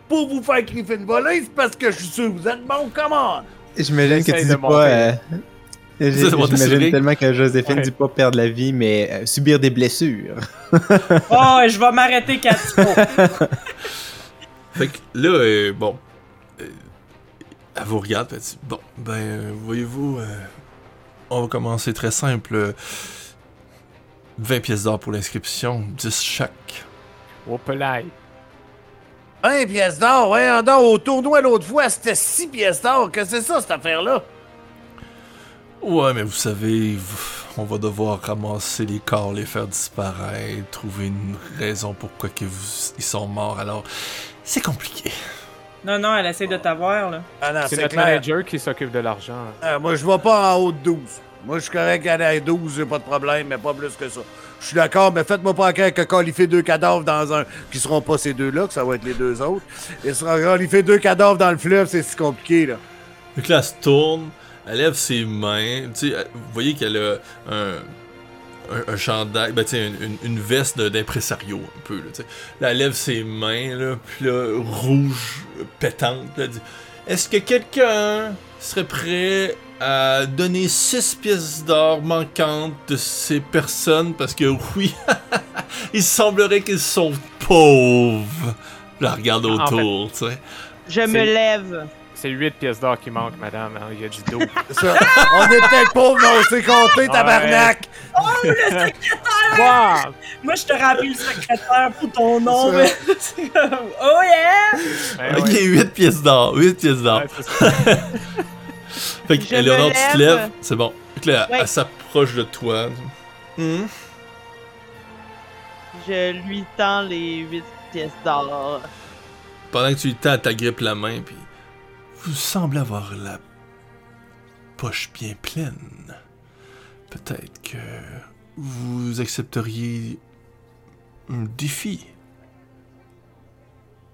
pour vous faire griffer une volée, c'est parce que je suis sûr que vous êtes bon, comment? J'imagine que tu dis pas. euh, J'imagine le tellement que Joséphine Ouais. dit pas perdre la vie, mais euh, subir des blessures. Oh, je vais m'arrêter faut. Fait que là, euh, bon. euh, elle vous regarde, elle dit Bon, ben, voyez-vous, euh, on va commencer très simple. euh, 20 pièces d'or pour l'inscription, 10 chaque. Au 20 pièces d'or, ouais, en d'or, au tournoi l'autre fois, c'était 6 pièces d'or. Que c'est ça, cette affaire-là? Ouais, mais vous savez, on va devoir ramasser les corps, les faire disparaître, trouver une raison pourquoi que vous- ils sont morts. Alors, c'est compliqué. Non, non, elle essaie de t'avoir, là. Ah non, C'est c'est notre clair. manager qui s'occupe de l'argent. Ah, moi, je vais pas en haut de 12. Moi, je suis correct à la 12, j'ai pas de problème, mais pas plus que ça. Je suis d'accord, mais faites-moi pas encore que qualifier deux cadavres dans un... qui seront pas ces deux-là, que ça va être les deux autres. Et sera qualifier deux cadavres dans le fleuve, c'est si compliqué, là. Fait là, elle se tourne, elle lève ses mains. Tu elle- vous voyez qu'elle a un, un, un chandail, ben, tu une, veste d'impresario, un peu. Là, tu sais. Là, elle lève ses mains, là, puis là, rouge, euh, pétante. Elle dit Est-ce que quelqu'un serait prêt à donner 6 pièces d'or manquantes de ces personnes Parce que oui, il semblerait qu'ils sont pauvres. Elle regarde En fait- autour, tu sais. Je me lève. C'est 8 pièces d'or qui manquent, madame. Il y a du dos. Ça. On est peut-être pauvres, mais on s'est compté, tabarnak! Quoi? Moi, je te rappelle le secrétaire pour ton nom, mais. oh yeah! Ben Ok, ouais. 8 pièces d'or, 8 pièces d'or. Ouais. Fait que, me tu te lève. lèves, c'est bon. Fait que là, Ouais. elle s'approche de toi. Hmm? Je lui tends les 8 pièces d'or. Pendant que tu lui tends, elle t'agrippe la main, puis vous semblez avoir la poche bien pleine. Peut-être que vous accepteriez un défi.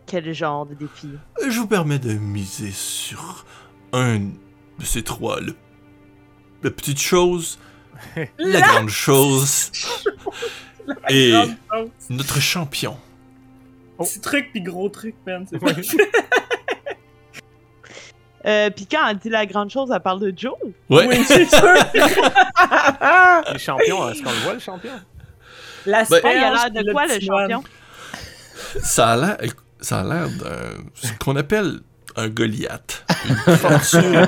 Quel genre de défi? Je vous permets de miser sur un ces trois. Le, la petite chose, la grande chose et Grande chose. notre champion. Petit truc pis gros truc, man. C'est. Euh, Puis quand elle dit la grande chose, elle parle de Joe? Ouais. Oui, c'est sûr. Les champions, est-ce qu'on le voit, le champion? La Ben- il a l'air de quoi, le champion? Ça a l'air, ça a l'air d'un ce qu'on appelle un Goliath, une fortune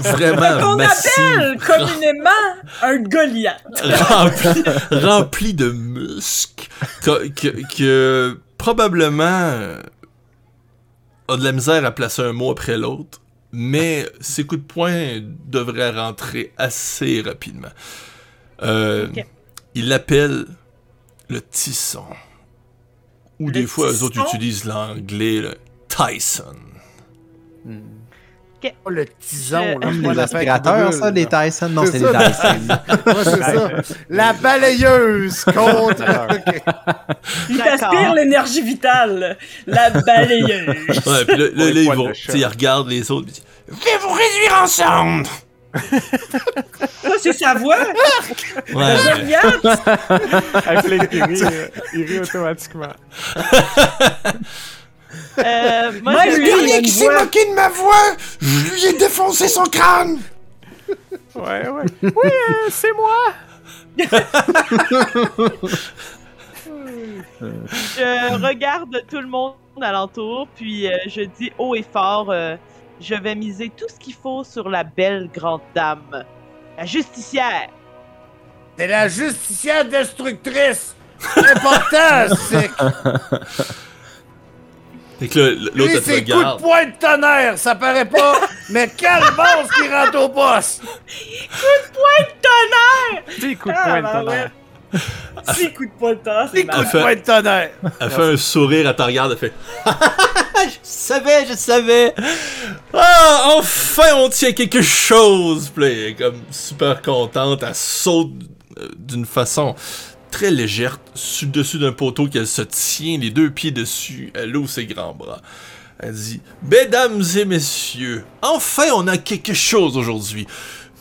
vraiment Qu'on appelle communément un Goliath. remplie de muscles, que, que- que probablement euh, a de la misère à placer un mot après l'autre, mais ses coups de poing devraient rentrer assez rapidement. Euh. Il l'appelle le tisson. Ou Le des fois, eux autres tisson? utilisent l'anglais, le Tyson. Oh, le tison, Euh, là. Aspirateurs, brûle, ça, les. Tyson. Non, C'est les. Dyson. Ouais, c'est ça. La balayeuse contre. Il t'aspire l'énergie vitale. La balayeuse. Ouais, puis là, là, ils vont, de tu chat. sais, ils regardent les autres, puis Je vais vous réduire ensemble! Ça, c'est sa voix. Ouais. Elle euh, il rit automatiquement. Euh, moi, Moi, je a une voix. moqué de ma voix! Je lui ai défoncé son crâne! Ouais, ouais. Oui, euh, c'est moi! je regarde tout le monde alentour, puis euh, je dis haut et fort, euh, je vais miser tout ce qu'il faut sur la belle grande dame, la justicière. C'est la justicière destructrice. C'est important, c'est. Fait que là, l'autre, te c'est coup de regarde. poing de tonnerre, ça paraît pas. mais quelle base qui rentre au boss. Coup de poing de Ah, tonnerre. Six coups de poing de tonnerre, c'est Des coups de poing de tonnerre! Elle fait un sourire, elle te regarde, elle fait Je savais, je savais Ah, enfin on tient quelque chose Puis elle est comme super contente, elle saute euh, d'une façon très légère dessus d'un poteau qu'elle se tient les deux pieds dessus, elle ouvre ses grands bras. Elle dit Mesdames et messieurs, enfin on a quelque chose aujourd'hui.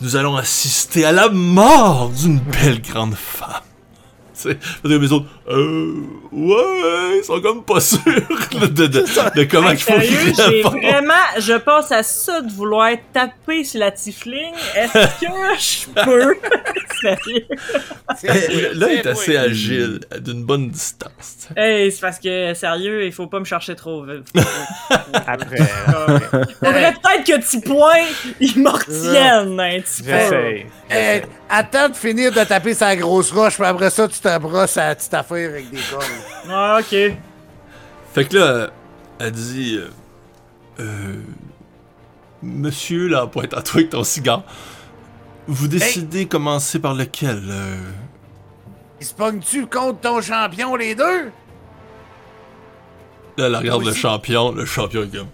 Nous allons assister à la mort d'une belle grande femme. Autres, euh, ouais, ils sont comme pas sûrs de, de, de, de comment il faut qu'ils j'ai vraiment, je pense à ça de vouloir taper sur la tifling. Est-ce que je peux? Sérieux? Eh, Là, il est assez oui. agile, d'une bonne distance. Hey, c'est parce que, sérieux, il faut pas me chercher trop vite. Après, hein, Faudrait peut-être que petit point, il me retienne un petit peu. j'essaye. Eh, attends de finir de taper sa grosse roche, puis après ça, tu te brosses à la petite affaire avec des cornes. Ah, ok. Fait que là, elle dit euh, euh, Monsieur, là, pointe à toi avec ton cigare, vous décidez commencer par lequel euh, Ils se pognent-tu contre ton champion, les deux? Là, elle regarde le champion, le champion est comme.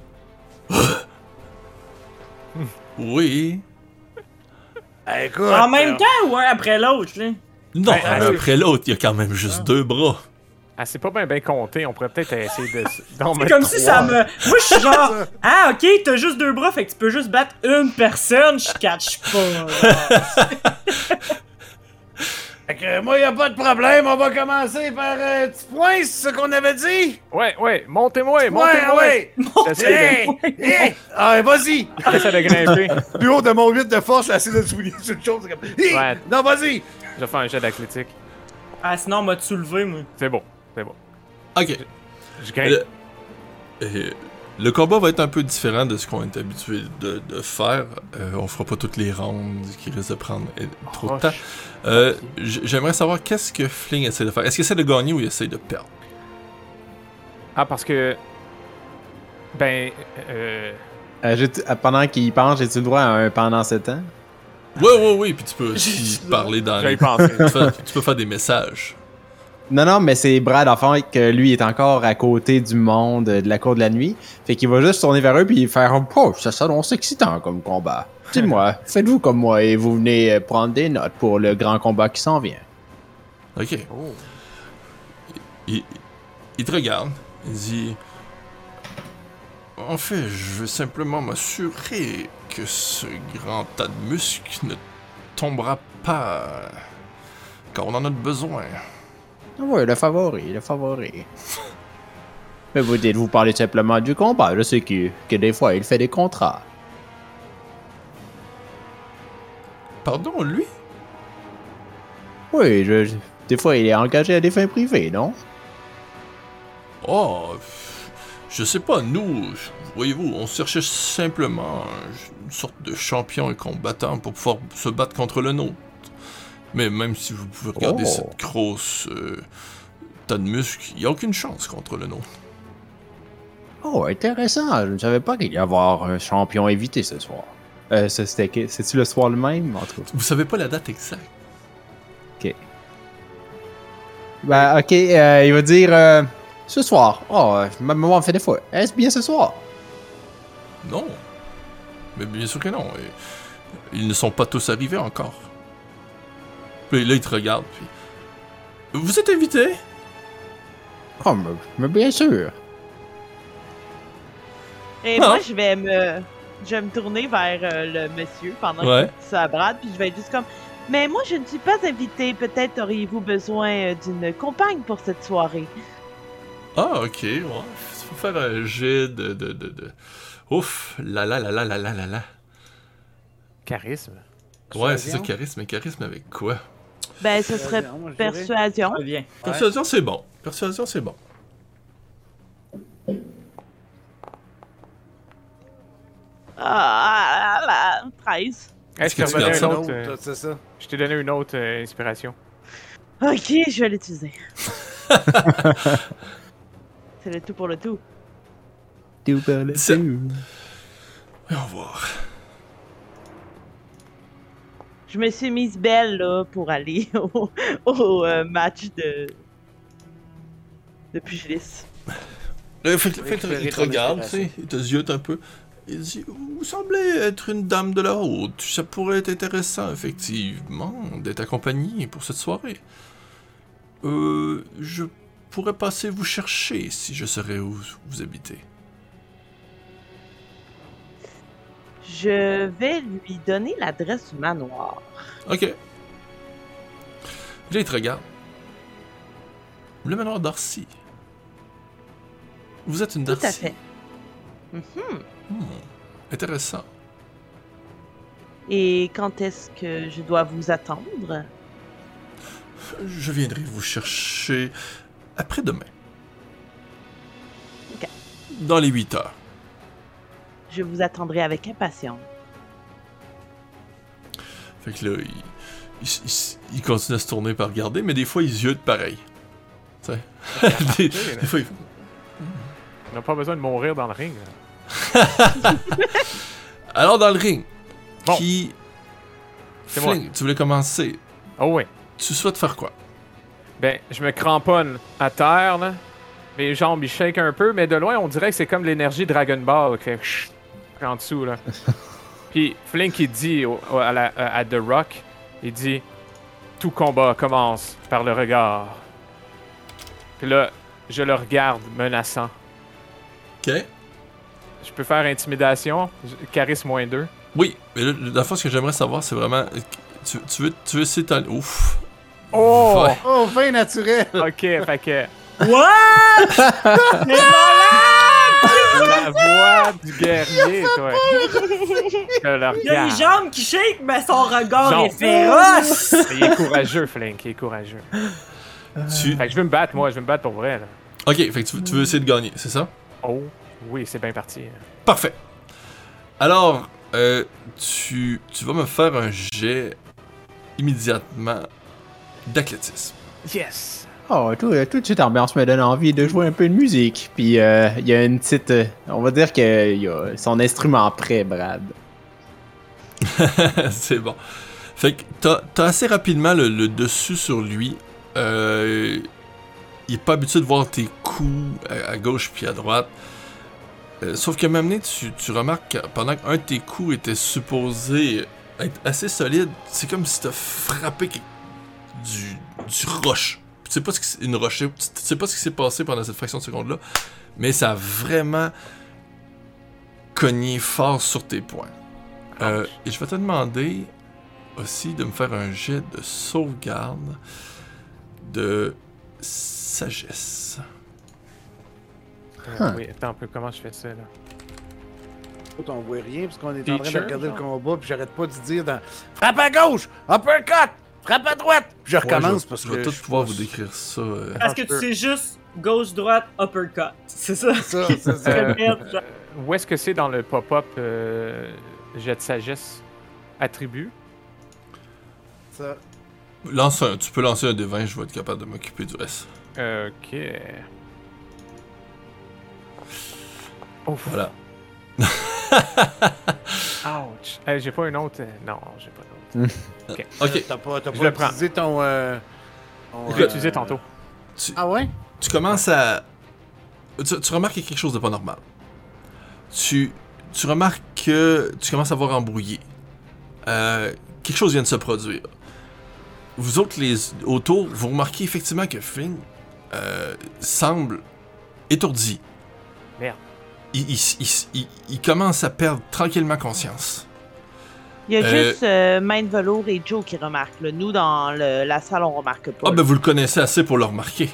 oui. Écoute. En même euh, temps ou un après l'autre, là? Non, Ouais, un euh, après l'autre, il y a quand même juste deux bras. Ah, c'est pas bien bien compté. On pourrait peut-être essayer de. d'en C'est comme si ça trois. me. Moi, je suis genre. Ah, ok, t'as juste deux bras, fait que tu peux juste battre une personne, je catch pas. Fait que moi, y a pas de problème, on va commencer par euh, petit point, c'est ce qu'on avait dit? Ouais, ouais, montez-moi, Ouais, montez-moi. ouais! Hey! Ah, vas-y! j'essaie de grimper. Plus haut de mon 8 de force, j'essaie de souligner sur une chose. Comme... Ouais. Non, vas-y! Je vais faire un jet d'athlétique. Ah, sinon, on m'a soulevé, moi. C'est bon, c'est bon. Ok. Je. Le, euh, le combat va être un peu différent de ce qu'on est habitué de, de faire. Euh, on fera pas toutes les rounds qui risquent de prendre trop de temps. Euh, J'aimerais savoir qu'est-ce que Fling essaie de faire. Est-ce qu'il essaie de gagner ou il essaie de perdre? Ah, parce que. Ben. Euh. Euh, pendant qu'il pense, j'ai-tu le droit à un pendant 7 ans? Oui, oui, oui. Puis tu peux aussi parler dans pensé. tu, fais- tu peux faire des messages. Non, non, mais c'est Brad, enfin, que lui est encore à côté du monde euh, de la cour de la nuit. Fait qu'il va juste tourner vers eux puis faire Oh, ça s'annonce excitant comme combat. Dis-moi, faites-vous comme moi et vous venez euh, prendre des notes pour le grand combat qui s'en vient. Ok. Oh. Il, il te regarde. Il dit En fait, je veux simplement m'assurer que ce grand tas de muscles ne tombera pas. Car on en a besoin. Ah ouais, le favori, le favori. Mais vous dites, vous parlez simplement du combat. Je sais que, que des fois, il fait des contrats. Pardon, lui? Oui, je- des fois, il est engagé à des fins privées, non? Oh, je sais pas, nous, voyez-vous, on cherchait simplement une sorte de champion et combattant pour pouvoir se battre contre le nôtre. Mais même si vous pouvez regarder Oh. cette grosse euh, tas de muscles, il n'y a aucune chance contre le nôtre. Oh, intéressant. Je ne savais pas qu'il y avoir un champion invité ce soir. Euh, c'était c'est-tu le soir le même, en tout cas? Vous savez pas la date exacte. Ben, ok, euh, il va dire euh, ce soir. Oh, ma me fait des fois. Est-ce bien ce soir? Non. Mais bien sûr que non. Et Ils ne sont pas tous arrivés encore. Puis là, il te regarde, puis... Vous êtes invité Oh, mais, mais bien sûr. Et Ah. moi, je vais me. Je vais me tourner vers euh, le monsieur pendant Ouais. que ça à Brad, puis je vais être juste comme. Mais moi, je ne suis pas invité. Peut-être auriez-vous besoin euh, d'une compagne pour cette soirée. Ah, ok, ouais. Faire un jet de... de, de, de... Ouf, la la la la la la la la. Charisme. Ouais, c'est ça, Persuasion? charisme. Mais charisme avec quoi? Ben, ce serait Moi, je dirais. persuasion. Très bien. Persuasion, c'est bon. Persuasion, c'est bon. Ah, ah, ah, 13. Est-ce que que tu donné une autre. euh, c'est ça? Je t'ai donné une autre euh, inspiration. Ok, je vais l'utiliser. C'est le tout pour le tout. C'est- Voyons voir. Je me suis mise belle là pour aller au, au, euh, match de de. Là, fait, fait Récupérer il te regarde, tu sais, il te ziote un peu. Il dit Vous semblez être une dame de la haute. Ça pourrait être intéressant, effectivement, d'être accompagnée pour cette soirée. Euh, je pourrais passer vous chercher si je saurais où vous habitez. Je vais lui donner l'adresse du manoir. Ok. Là, il te regarde. Le manoir Darcy. Vous êtes une Tout Darcy? à fait. Mhm. Hmm, Intéressant. Et quand est-ce que je dois vous attendre? Je viendrai vous chercher après-demain. Ok. Dans les 8 heures. Je vous attendrai avec impatience. Fait que là, il, il, il- il continue à se tourner par regarder, mais des fois, il ziote pareil. Tu sais. des, des fois, il fait- On n'a pas besoin de mourir dans le ring. là. Alors, dans le ring, Bon. qui. C'est moi. Fling, tu voulais commencer. Oh ouais. Tu souhaites faire quoi? Ben, je me cramponne à terre, là. Mes jambes, ils shake un peu, mais de loin, on dirait que c'est comme l'énergie Dragon Ball fait chut en dessous, là. Puis Flink, il dit au- à, la- à The Rock, il dit Tout combat commence par le regard. Puis là, je le regarde menaçant. Ok. Je peux faire intimidation, charisme moins 2. Oui, mais là, la fois, ce que j'aimerais savoir, c'est vraiment. Tu, tu veux, tu veux essayer de Ouf! Oh! Ouais. Oh, vin naturel! Ok, fait que What? La voix du guerrier, toi. Il a les jambes qui shake, mais son regard est féroce! Il est courageux, Flink, il est courageux. Tu... Fait que je veux me battre, moi, je veux me battre pour vrai, là. Ok, fait que tu, veux- tu veux essayer de gagner, c'est ça? Oh, oui, c'est bien parti. Parfait. Alors, euh, tu, tu vas me faire un jet immédiatement d'athlétisme. Yes! Tout, tout de suite, l'ambiance me donne envie de jouer un peu de musique. Puis euh, il y a une petite. euh, on va dire qu'il y a son instrument prêt, Brad. c'est bon. Fait que t'as t'as assez rapidement le, dessus sur lui. Euh, il est pas habitué de voir tes coups à, gauche puis à droite. Euh, sauf que même tu, tu remarques que pendant qu'un de tes coups était supposé être assez solide, c'est comme si t'as frappé du roche. Tu sais pas ce qui une roche, tu tu sais pas ce qui s'est passé pendant cette fraction de seconde là, mais ça a vraiment cogné fort sur tes poings. Euh, et je vais te demander aussi de me faire un jet de sauvegarde de sagesse. Euh, Oui, attends un peu, comment je fais ça, là? On voit rien parce qu'on est en train de regarder le genre? combat puis j'arrête pas de dire dans Frappe à gauche! Uppercut! Frappe à droite! Je Ouais, recommence je vais- parce je que. vais tout je pouvoir vous décrire ça. euh. Parce que tu sais juste gauche-droite, uppercut. C'est ça. Ça, c'est ça. Euh. Où est-ce que c'est dans le pop-up euh, jet de sagesse attribut? ça. Lance un, tu peux lancer un 20, je vais être capable de m'occuper du reste. Ok. Ouf. Voilà. Ouch. Eh, j'ai pas une autre. euh, Non, j'ai pas d'autre. Ok, T'as pas, t'as Je pas le prends. utilisé ton. euh, ton, Je l'ai euh, utilisé tantôt. tu, Ah ouais? tu commences à. Tu, tu remarques qu'il y a quelque chose de pas normal. Tu, tu remarques que tu commences à voir embrouillé. Euh, quelque chose vient de se produire. Vous autres, les autour, vous remarquez effectivement que Finn euh, semble étourdi. Merde. Il, il- il- il- il commence à perdre tranquillement conscience. Il y a Euh, juste euh, Main de Velours et Joe qui remarquent. là. Nous, dans le- la salle, on remarque pas. Ah, ben vous le connaissez assez pour le remarquer.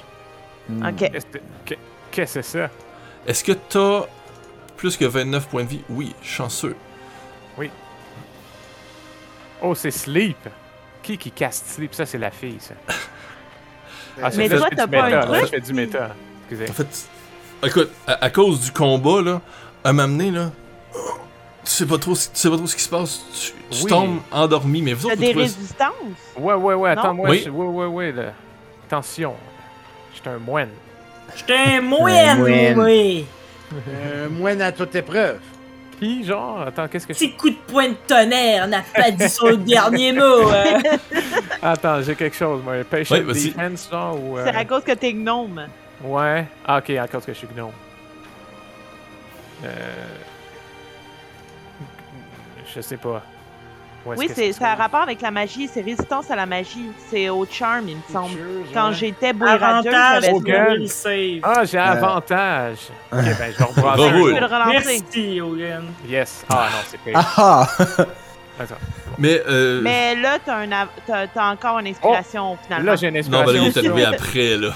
Hmm. Ok. Qu'est-ce que c'est ça? Est-ce que t'as plus que 29 points de vie? Oui, chanceux. Oh, c'est Sleep. Qui qui caste Sleep? Ça, c'est la fille, ça. Ah, Mais ça, toi, t'as pas un méta, là, truc? Je fais du méta. Excusez. En fait, écoute, à, à cause du combat, là, à m'amener, là, tu sais pas trop, ce- tu sais pas trop ce qui se passe. Tu, tu Oui. tombes endormi, mais vous T'as autres, des vous résistances? Ouais, ouais, ouais, attends, moi, Oui. je- ouais, ouais, ouais, là. Attention. J'étais un moine. J'étais un moine, moine. oui. Euh, moine à toute épreuve. Puis, genre, attends, qu'est-ce que. Petit coup de poing de tonnerre, n'a pas dit son dernier mot. hein. Attends, j'ai quelque chose, moi. Patient Ouais, defense, genre, ou... euh, C'est à cause que t'es gnome. Ouais. Ah, ok, à cause que je suis gnome. Euh... Je sais pas. Oui, que c'est ça a rapport avec la magie. C'est résistance à la magie. C'est au charm, il me semble. Features, Quand ouais. j'étais bourradieuse, Avantage j'avais au gun. save. Ah, j'ai Euh. avantage! Ok, ben, je vais. Je peux le relancer. Merci, Hogan. Yes. Ah, non, c'est pire. Ah ah! Attends. Mais, euh, Mais là, t'as un av- t'as- t'as encore une inspiration, finalement. Là, j'ai une non, inspiration. Valérie est sur- arrivé après, là.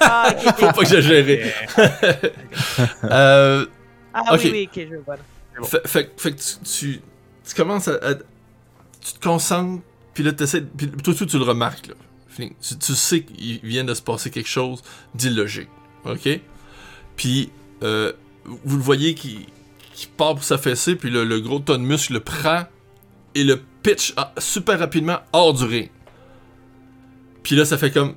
Ah, ok, ok. Faut pas exagérer. euh, Ah Ok. oui, oui, ok, je vois. bon. fait, fait- fait que tu, tu, tu commences à, Tu te concentres, puis là, t'essaies. Puis tout de suite, tu le remarques, là. Tu, sais qu'il vient de se passer quelque chose d'illogique. OK? Puis, euh, vous le voyez qui, part pour s'affaisser, puis le, le gros ton de muscle le prend et le pitch super rapidement hors du ring. Puis là, ça fait comme.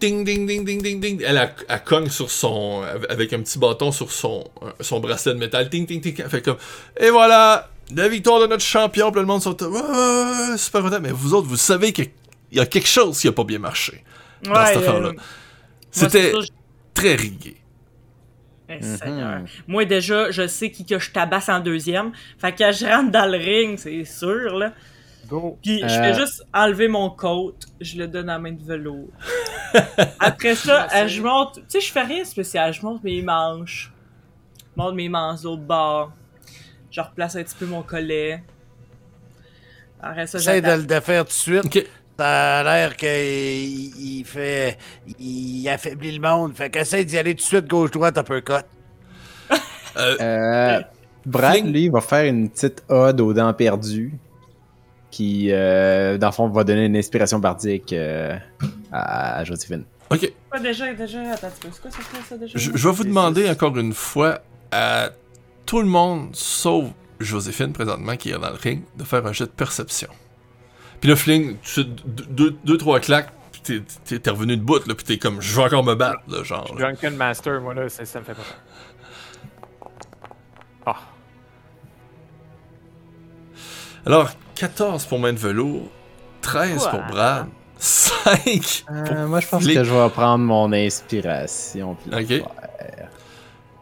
Ding, ding, ding, ding, ding, ding. Elle, elle, elle cogne sur son. avec un petit bâton sur son, son bracelet de métal. Ding, ding, ding. Elle fait comme. Et voilà! La victoire de notre champion. Puis le monde sont. Ouais, super content. Mais vous autres, vous savez qu'il y a quelque chose qui a pas bien marché dans Ouais, cette euh, affaire-là. moi, C'était je- très rigué. Eh, Mhm. Seigneur. Moi, déjà, je sais qui que je tabasse en deuxième. Fait que quand je rentre dans le ring, c'est sûr, là. Go. Puis je Euh. fais juste enlever mon coat, je le donne à main de velours. Après ça, euh, je monte. Tu sais, je fais rien de spécial. Je monte mes manches. Je monte mes manches au bord. Je replace un petit peu mon collet. Après ça, J'essaie de le défaire tout de suite. Ok. Ça a l'air qu'il il fait. Il affaiblit le monde. Fait qu'essaie d'y aller tout de suite, gauche-droite, uppercut. Euh, Euh, Brad, Fling. lui, va faire une petite ode aux dents perdues. Qui, euh, dans le fond, va donner une inspiration bardique euh, à, à Joséphine. ok. Déjà, déjà, attends un petit peu. C'est quoi ça, fait, ça déjà? Je, je vais vous demander encore une fois à tout le monde, sauf Joséphine présentement qui est dans le ring, de faire un jet de perception. Puis là, Fling, tu deux, deux, deux, trois claques, puis t'es- t'es t'es revenu de bout, là, puis t'es comme, je vais encore me battre, là, genre. là. Drunken Master, moi, là, ça, ça me fait pas peur. Ah. Alors, 14 pour main de velours, 13 pour? Brad, 5 pour... Euh, moi, je pense Fling. que je vais prendre mon inspiration. puis le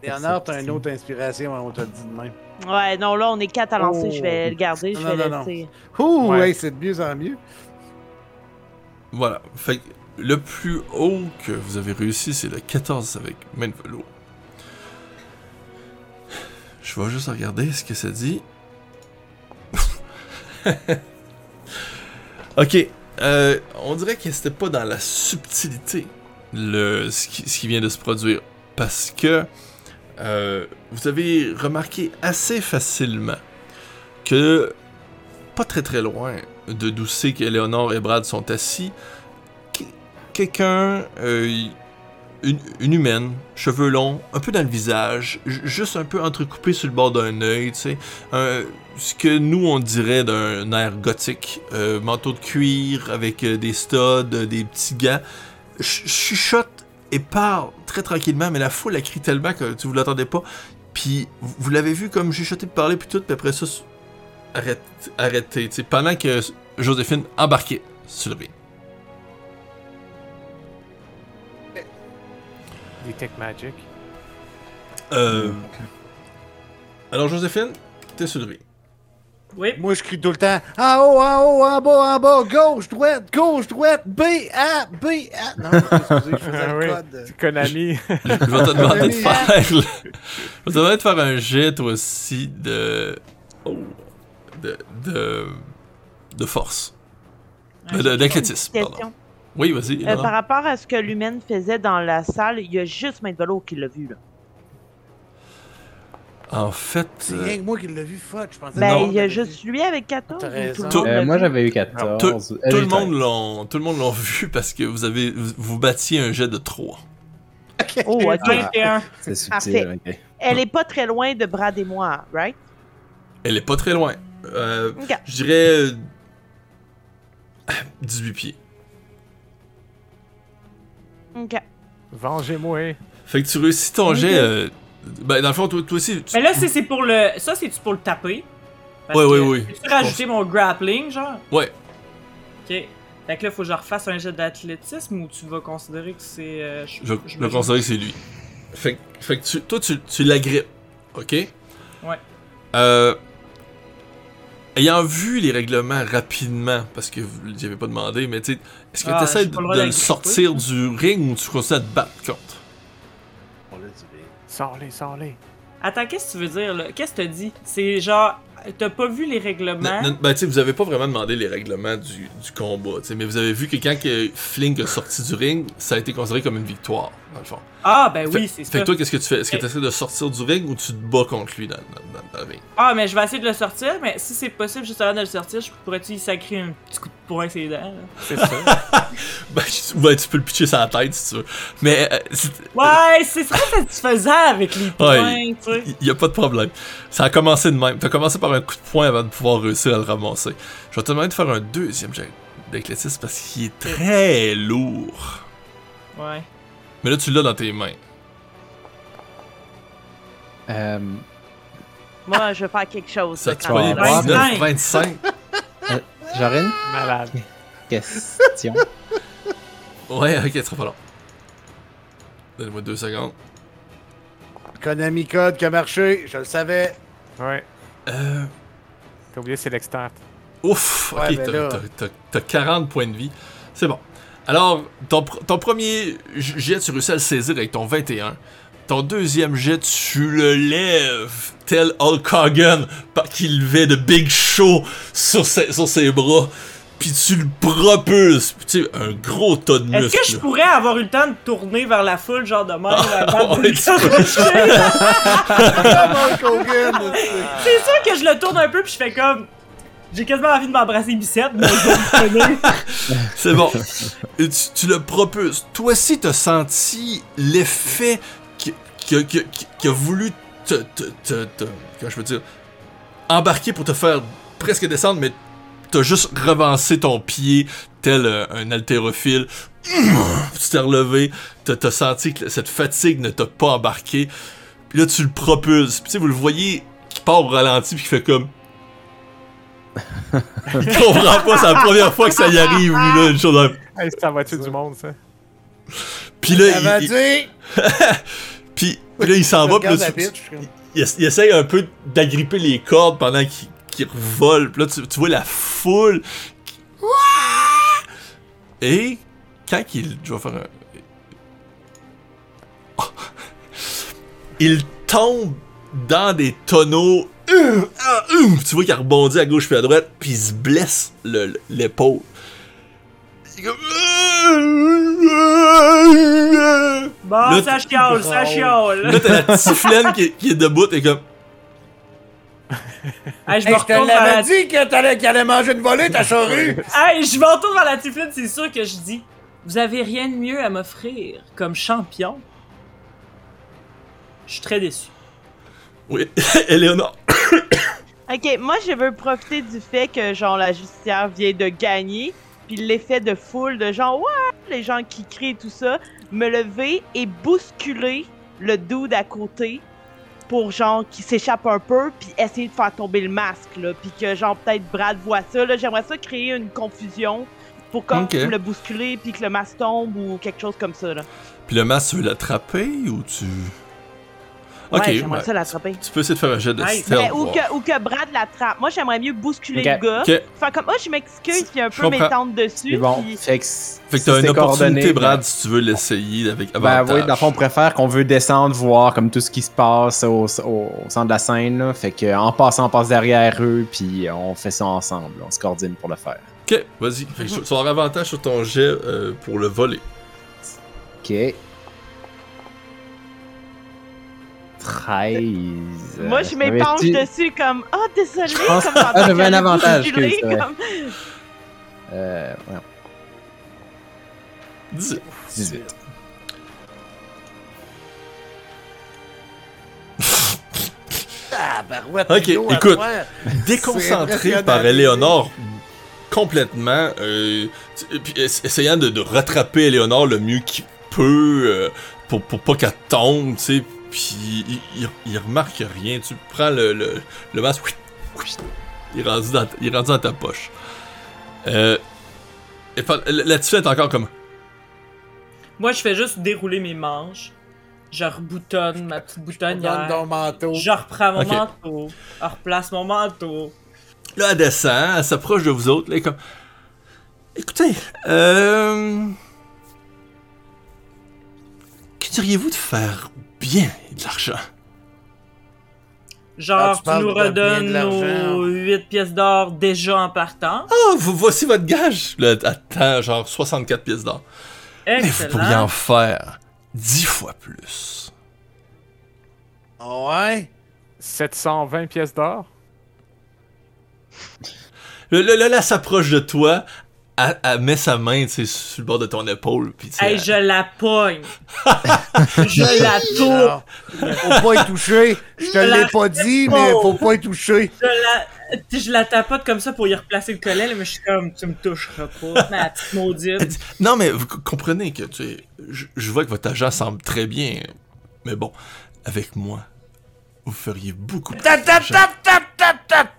Ok. faire. Léonard, t'as une autre inspiration, hein, on t'a dit de même. Ouais, non, là, on est quatre à lancer. Oh. Je vais le garder, je Non, vais non, non. laisser. Ouh, Ouais. hey, c'est de mieux en mieux. Voilà. Fait le plus haut que vous avez réussi, c'est le 14 avec main de velours. Je vais juste regarder ce que ça dit. ok. euh, on dirait que c'était pas dans la subtilité le, ce, qui, ce qui vient de se produire. Parce que euh, vous avez remarqué assez facilement que pas très très loin de d'où c'est que Léonore et Brad sont assis, que- quelqu'un, euh, une, humaine, cheveux longs, un peu dans le visage, ju- juste un peu entrecoupé sur le bord d'un œil, tu sais, ce que nous on dirait d'un air gothique, euh, manteau de cuir avec des studs, des petits gants, ch- chuchote et parle très tranquillement, mais la foule a crié tellement que tu vous l'attendez pas. Puis vous, vous l'avez vu comme chuchoter, parler, puis tout, puis après ça, arrête, arrêter, tu sais, pendant que Joséphine embarquait sur le ring. Detect Magic. Euh, alors Joséphine, t'es sur le ring. Oui. Moi, je crie tout le temps en haut, en haut, en bas, en bas, gauche, droite, gauche, droite, B, A, B, A. Non, excusez, je faisais Ah le oui. code. C'est Konami. Je je vais te demander de Oui. faire. le- Je vais te demander de faire un jet toi aussi de. Oh. De. De, de force. D'athlétisme, pardon. Oui, vas-y. Euh, par rapport à ce que l'humaine faisait dans la salle, il y a juste Maître Velours qui l'a vu. Là. En fait. C'est euh, rien que moi qui l'ai vu, fuck. Je pensais Ben, il y a juste lui avec 14. T'as ou raison. tout le monde Euh, l'a moi, vu? j'avais eu 14. Tout, Euh, tout le monde l'ont, tout le monde l'ont vu parce que vous avez vous, vous battiez un jet de 3. Oh, ok. 21. C'est subtil, Parfait. ok. Elle est pas très loin de Brad et moi, right? Elle est pas très loin. Euh, Ok. je dirais euh, 18 pieds. Ok. Vengez-moi. Fait que tu réussis ton jet, euh, Ben, dans le fond, toi, toi aussi. tu- Mais là, c'est c'est pour le. Ça, c'est-tu pour le taper? Parce Ouais, que- ouais, ouais. Peux-tu rajouter mon grappling, genre? Ouais. Ok. Fait que là, faut que je refasse un jet d'athlétisme ou tu vas considérer que c'est. euh, Je, je le considère que c'est lui. Fait, que- fait que tu, toi, tu, tu l'agrippes. Ok? Ouais. Euh. Ayant vu les règlements rapidement, parce que vous n'y avez pas demandé, mais tu est-ce que Ah, tu essaies de, le de sortir du ring ou tu continues à te battre contre? Sors-les, sors-les. Attends, qu'est-ce que tu veux dire, là? Qu'est-ce que t'as dit? C'est genre. T'as pas vu les règlements? Non, non, ben, tu sais, vous avez pas vraiment demandé les règlements du, du combat, tu sais, mais vous avez vu que quand que Flink est sorti du ring, ça a été considéré comme une victoire, dans le fond. Ah, ben Fait- oui, c'est Fait ça. que toi, qu'est-ce que tu fais? Est-ce que tu essaies de sortir du ring ou tu te bats contre lui dans, dans, dans- dans le ring? Ah, mais je vais essayer de le sortir, mais si c'est possible juste avant de le sortir, je pourrais-tu y sacrer un petit coup de poing sur les dents, là? C'est ça. Ben, tu, ouais, tu peux le pitcher sur la tête si tu veux. Mais euh, c'est- Ouais, c'est très satisfaisant avec les points, tu sais. il y a pas de problème. Ça a commencé de même. T'as commencé par un coup de poing avant de pouvoir réussir à le ramasser. Je vais te demander de faire un deuxième jet d'athlétisme parce qu'il est très lourd. Ouais. Mais là, tu l'as dans tes mains. Euh, Moi, je vais faire quelque chose. Ça tu. 19, 25. J'aurais une Malade. question. Ouais, ok, ça sera pas long. Donne-moi deux secondes. Konami Code qui a marché, je le savais. Ouais. Euh. T'as oublié c'est l'externe. Ouf, ok, t'as 40 points de vie. C'est bon. Alors, ton, pr- ton premier jet, tu réussis à le saisir avec ton 21. Ton deuxième jet, tu le lèves, tel Hulk Hogan, par- qui levait de Big Show sur ses, sur ses bras. Puis tu le propulses. Puis tu sais, un gros tas de Est-ce muscles. que je pourrais avoir eu le temps de tourner vers la foule, genre de même, avant de le. C'est sûr que je le tourne un peu, puis je fais comme. J'ai quasiment envie de m'embrasser Bicette, mais je. C'est bon. Tu, le propulses. Toi aussi, t'as senti l'effet qui, a voulu te, Comment je peux dire Embarquer pour te faire presque descendre, mais t'as juste revancé ton pied tel euh, un haltérophile. tu t'es relevé. T'as senti que cette fatigue ne t'a pas embarqué. Puis là, tu le propulses. Puis tu sais, vous le voyez qui part au ralenti, puis qui fait comme. Il comprend pas, c'est la première fois que ça y arrive, lui, là, une chose de- Hey, ça va tuer du monde, ça. Puis là, Ça il, puis, puis là, il s'en Je va, puis là, la tu- bitch, je il, essa- il essaye un peu d'agripper les cordes pendant qu'il qu'il revole. Puis là, tu, tu vois la foule. Et quand il. Je vais faire un. Oh! Il tombe dans des tonneaux. Ah, hum. Tu vois qu'il rebondit à gauche puis à droite, puis il se blesse le- le- l'épaule. Il est comme- Bon, Là, ça chiale, ça chiale. Là, t'as la tiflaine qui, est- qui est debout, et comme. Hey, je Hey, me retourne vers la dit que t'allais- qu'il allait manger une volée, ta charrue! Hey, je me retourne vers la tiflette, c'est sûr que je dis Vous avez rien de mieux à m'offrir comme champion Je suis très déçu. Oui, Eleonore. Ok, moi je veux profiter du fait que genre la justicière vient de gagner, puis l'effet de foule de genre ouais, les gens qui crient et tout ça, me lever et bousculer le dude à côté pour genre qu'il s'échappe un peu puis essayer de faire tomber le masque là, puis que genre peut-être Brad voit ça là, j'aimerais ça créer une confusion pour comme Ok. le bousculer puis que le masque tombe ou quelque chose comme ça là. Puis le masque, tu veux l'attraper ou tu. Ouais, Ok, j'aimerais ouais. ça l'attraper. Tu peux essayer de faire un jet de stealth. Mais, ou, que, ou que Brad l'attrape. Moi, j'aimerais mieux bousculer Ok. le gars. Ok. Faire comme, oh, je m'excuse, puis un Je peu m'étendre dessus. Bon. puis- Fait que, Fait que t'as une opportunité, Brad, ben- si tu veux l'essayer avec Ben avantage. oui, dans le fond, on préfère qu'on veut descendre, voir comme tout ce qui se passe au, au- au centre de la scène. là. Fait que en passant, on passe derrière eux, puis on fait ça ensemble. On se coordonne pour le faire. Ok, vas-y. Fait que tu vas avoir avantage sur ton jet euh, pour le voler. Ok. 13. Moi, je m'épanche dessus comme, oh, désolé. Je pense- comme Ah, j'avais un avantage, ouais. comme- Euh, ouais, 18. 18. Ah, barouette, Ok, écoute. Déconcentré par Eleonore complètement, euh, tu- essayant de, de rattraper Eleonore le mieux qu'il peut euh, pour, pour pas qu'elle tombe, tu sais. Puis il, il- il remarque rien. Tu prends le, le, le masque. Il est, rendu dans, il est rendu dans ta poche. Euh, Là-dessus, est encore comme. Moi, je fais juste dérouler mes manches. Je reboutonne ma petite boutonnière. manteau. Je reprends mon manteau. Je replace mon manteau. Là, elle descend, elle s'approche de vous autres. Là, comme. Écoutez, euh. Que diriez-vous de faire bien de l'argent? Ah, Genre, tu tu, parles nous redonnes nos 8 pièces d'or déjà en partant. Ah, vous, voici votre gage! Là, attends, genre 64 pièces d'or. Mais vous pourriez en faire 10 fois plus. Ah ouais? 720 pièces d'or? Là, là, là, là, s'approche de toi, elle, elle met sa main, tu sais, sur le bord de ton épaule, puis Hey, elle- je la pogne. je la tourne. Faut pas y toucher. Je te l'ai pas dit, mais faut pas y toucher. Je la, je la tapote comme ça pour y replacer le collet, là, mais je suis comme, tu me toucheras pas, ma petite maudite. dit, Non, mais vous comprenez que, tu sais, je, je vois que votre agent semble très bien, mais bon, avec moi, vous feriez beaucoup plus Tap, tap,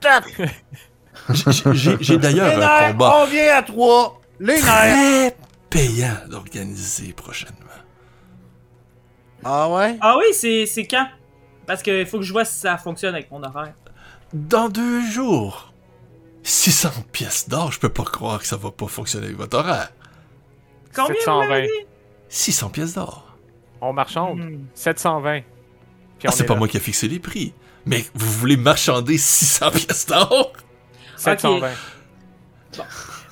d'argent. J'ai- d'ailleurs un combat on vient à trois. Les nerfs. très payant d'organiser prochainement. Ah ouais? Ah oui, c'est c'est quand? Parce qu'il faut que je vois si ça fonctionne avec mon horaire. Dans deux jours. 600 pièces d'or, je peux pas croire que ça va pas fonctionner avec votre horaire. Combien vous 720. m'avez dit? 600 pièces d'or. On marchande. Hmm. 720. Puis Ah, c'est est pas là. moi qui ai fixé les prix. Mais vous voulez marchander 600 pièces d'or? 720.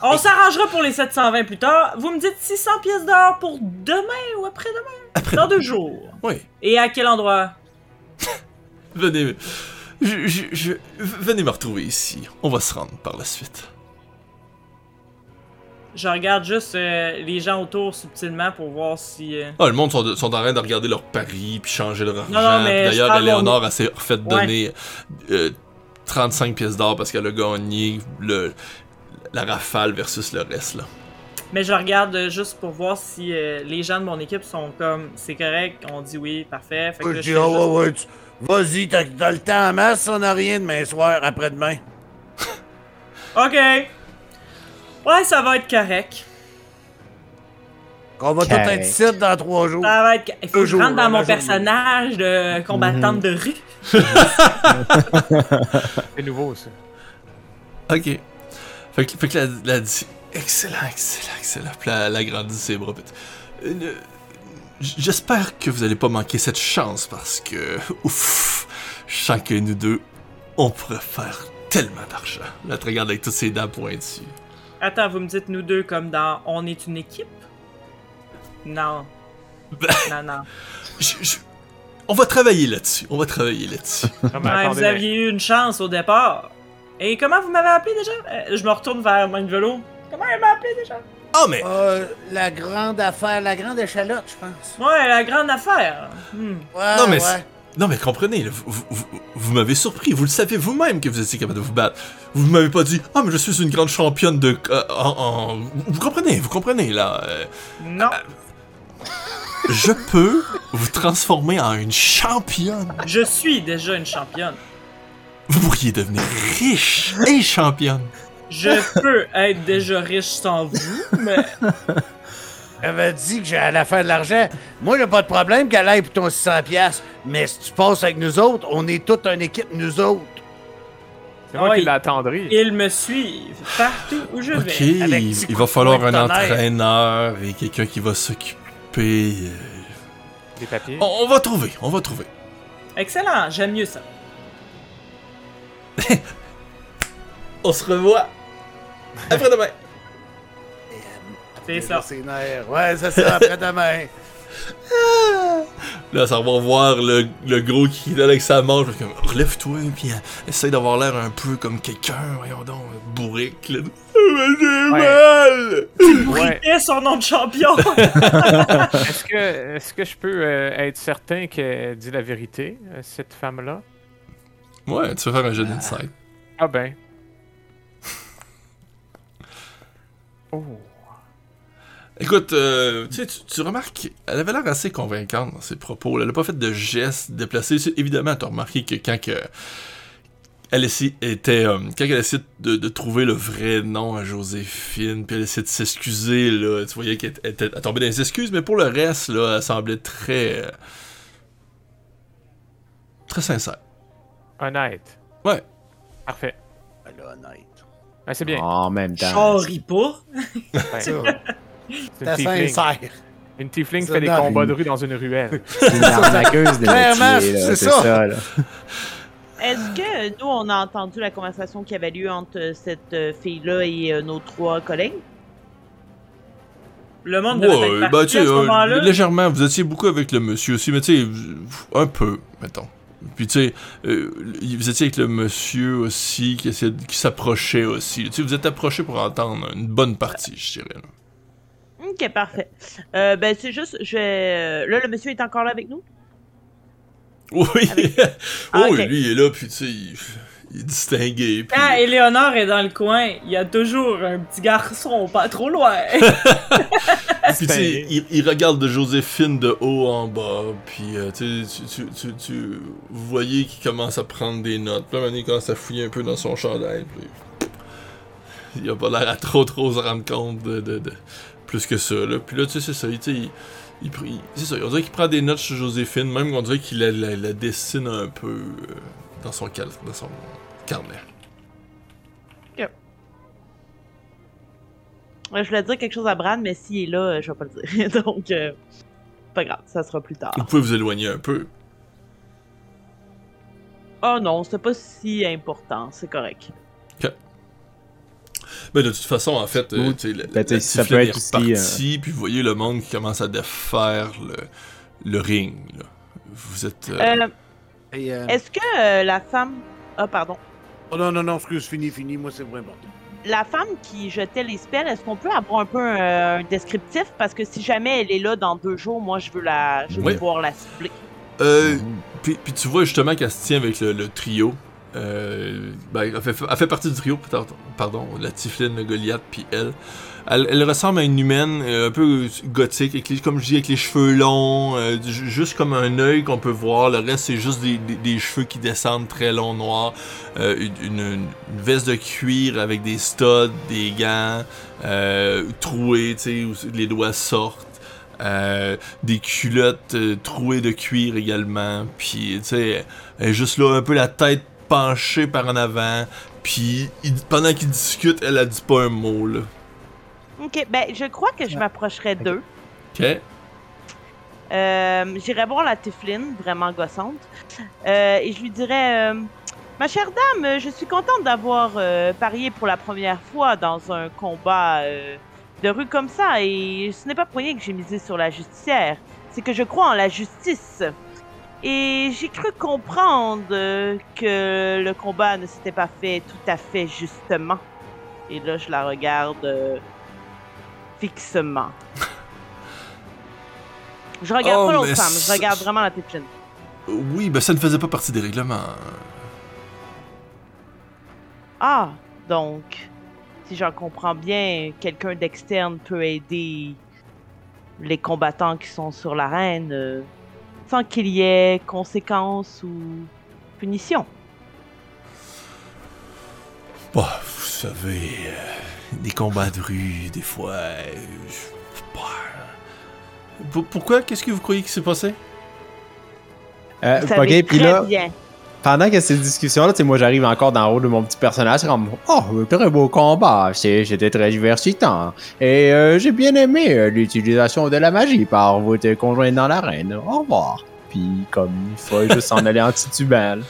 On s'arrangera pour les 720 plus tard. Vous me dites 600 pièces d'or pour demain ou après-demain? Après, Dans deux jours. oui. Et à quel endroit? Venez, je, je- je- venez me retrouver ici. On va se rendre par la suite. Je regarde juste euh, les gens autour subtilement pour voir si... euh, Ah, le monde sont, sont en train de regarder leur pari puis changer leur argent. D'ailleurs, Eleonore a s'est fait Ouais. donner euh, 35 pièces d'or parce qu'elle a gagné le, la rafale versus le reste. Là. Mais je regarde euh, juste pour voir si euh, les gens de mon équipe sont comme c'est correct, on dit oui, parfait. Fait que Moi, là, je je dis, fais juste- ouais, ouais, tu- Vas-y, t'as t'as le temps en masse, on a rien demain soir, après-demain. Ok. Ouais, ça va être correct. On va tout être ici dans trois jours. Ça va être. Il faut que je rentre dans la mon personnage de combattante de rue. C'est nouveau, ça. Ok. Fait que, fait que la, la dit Excellent, excellent, excellent. Puis elle, elle agrandit ses bras. Euh, J'espère que vous allez pas manquer cette chance parce que. Ouf! Je sens que nous deux, on pourrait faire tellement d'argent. Là, tu regardes avec toutes ses dents pointues. Attends, vous me dites nous deux comme dans On est une équipe? Non. Ben- Non, non. Je- je- On va travailler là-dessus. On va travailler là-dessus. Non, mais Ouais, vous aviez eu une chance au départ. Et comment vous m'avez appelé déjà? Euh, je me retourne vers Velo. Comment elle m'a appelé déjà? Oh, mais. Euh, la grande affaire, la grande échalote, je pense. Ouais, la grande affaire. Hmm. Ouais, Non, mais ouais. Non, mais comprenez, là, vous, vous- vous- vous m'avez surpris. Vous le savez vous-même que vous étiez capable de vous battre. Vous m'avez pas dit, ah, mais je suis une grande championne de. euh, en- en- Vous, vous comprenez, vous comprenez, là. euh, Non. Je peux vous transformer en une championne. Je suis déjà une championne. Vous pourriez devenir riche et championne. Je peux être déjà riche sans vous, mais J'avais dit que j'allais faire de l'argent. Moi, j'ai pas de problème qu'elle aille pour ton 600$. piastres. Mais si tu passes avec nous autres, on est toute une équipe, nous autres. C'est moi Ouais. qui l'ai attendri. ils me suivent partout où je Ok, vais. avec il, il va falloir un entraîneur et quelqu'un qui va s'occuper. Euh, Des papiers. On, on va trouver, on va trouver. Excellent, j'aime mieux ça. On se revoit après-demain. C'est ça. C'est nerfs. Ouais, c'est ça, après-demain. Là, ça va voir le, le gros qui est là avec sa manche. Comme, relève-toi, puis euh, essaye d'avoir l'air un peu comme quelqu'un, voyons donc, euh, bourrique. Là. Ah, mais j'ai mal! Ouais. Et son nom de champion! Est-ce que, est-ce que je peux euh, être certain qu'elle dit la vérité, cette femme-là? Ouais, tu vas faire un jeu d'insight. Ah ben. Oh. Écoute, euh, tu, sais, tu, remarques, elle avait l'air assez convaincante dans ses propos. Elle n'a pas fait de gestes déplacés. Évidemment, tu as remarqué que quand que elle était, euh, quand elle essayait de, de trouver le vrai nom à Joséphine, puis elle essayait de s'excuser, là, tu voyais qu'elle était tombait dans les excuses, mais pour le reste, là, elle semblait très, euh, très sincère. Honnête. Ouais. Parfait. Elle est honnête. Ah, c'est bien. En même temps. Charrie pas. Ouais. Ça, C'est une tiefling. sincère. Une tiefling Ça fait des combats de rue dans une ruelle. C'est une arnaqueuse de Clairement, c'est ça. ça. là. Est-ce que nous, on a entendu la conversation qui avait lieu entre euh, cette euh, fille-là et euh, nos trois collègues? Le monde devait être Ouais, parti bah, à ce euh, légèrement, vous étiez beaucoup avec le monsieur aussi, mais tu sais, un peu, mettons. Puis tu sais, euh, vous étiez avec le monsieur aussi qui, essayait de- qui s'approchait aussi. Tu sais, vous êtes approché pour entendre une bonne partie, je dirais. là. Ok, parfait. Euh, ben, c'est juste, je vais... euh, Là, le monsieur est encore là avec nous? Oui, Ah, oh, ok. lui il est là, puis tu sais, il, il est distingué. Puis... Quand Éléonore est dans le coin, il y a toujours un petit garçon pas trop loin. Puis tu sais, il, il regarde de Joséphine de haut en bas, puis euh, tu, sais, tu, tu, tu, vous voyez qu'il commence à prendre des notes. Puis là, il commence à fouiller un peu dans son chandail. Puis, il a pas l'air à trop trop se rendre compte de, de- de- plus que ça. Là. Puis là, tu sais, c'est ça. Il, il, il c'est ça. On dirait qu'il prend des notes sur Joséphine, même qu'on dirait qu'il la, la- la dessine un peu euh, dans son cal dans son carnet. Je voulais dire quelque chose à Brad, mais s'il est là, euh, je vais pas le dire. Donc, euh, pas grave, ça sera plus tard. Vous pouvez vous éloigner un peu. Oh non, c'est pas si important, c'est correct. Mais de toute façon, en fait, euh, ben, la ça peut est être aussi, repartie, puis vous voyez le monde qui commence à défaire le, le ring. Là. Vous êtes... euh, Euh, euh, Est-ce que euh, la femme... Ah, pardon. oh non, non, non, excuse, fini, fini, moi c'est vraiment important. La femme qui jetait les spells, est-ce qu'on peut avoir un peu un, un descriptif? Parce que si jamais elle est là dans deux jours, moi, je veux la... Je veux Oui. pouvoir la cibler. euh, puis, puis tu vois justement qu'elle se tient avec le, le trio. Euh, ben, elle, fait, partie du trio, pardon, la Tifline, le Goliath, puis elle. elle. ressemble à une humaine euh, un peu gothique, comme je dis, avec les cheveux longs, euh, ju- juste comme un œil qu'on peut voir. Le reste, c'est juste des, cheveux qui descendent très longs, noirs. Une, veste de cuir avec des studs, des gants, troués, où les doigts sortent. Des culottes euh, trouées de cuir également. Puis, juste là, un peu la tête penchée par en avant. Puis, il- pendant qu'ils discutent, elle a dit pas un mot, là. Ok, ben, je crois que je m'approcherai d'eux. Ok? Euh, J'irai voir la Tifline, vraiment gossante. Euh, et je lui dirais euh, Ma chère dame, je suis contente d'avoir euh, parié pour la première fois dans un combat euh, de rue comme ça. Et ce n'est pas pour rien que j'ai misé sur la justicière. C'est que je crois en la justice. Et j'ai cru comprendre que le combat ne s'était pas fait tout à fait justement. Et là, je la regarde euh, fixement. Je regarde Oh, pas l'autre mais femme, je regarde vraiment la Tifline. Oui, ben ça ne faisait pas partie des règlements. Ah, donc, si j'en comprends bien, quelqu'un d'externe peut aider les combattants qui sont sur l'arène euh, sans qu'il y ait conséquences ou punitions. Bah, vous savez, euh, des combats de rue, des fois. euh, je- bah, Pour- Pourquoi? Qu'est-ce que vous croyez qui s'est passé? Euh, Vous savez très là, bien. Pendant que cette discussion-là, tu sais, moi j'arrive encore dans le rôle de mon petit personnage, c'est comme Oh, très beau combat, c'est- c'était très diversitant. Et euh, j'ai bien aimé euh, l'utilisation de la magie par votre conjoint dans l'arène. Au revoir. Puis comme il faut juste s'en aller en titubant. là.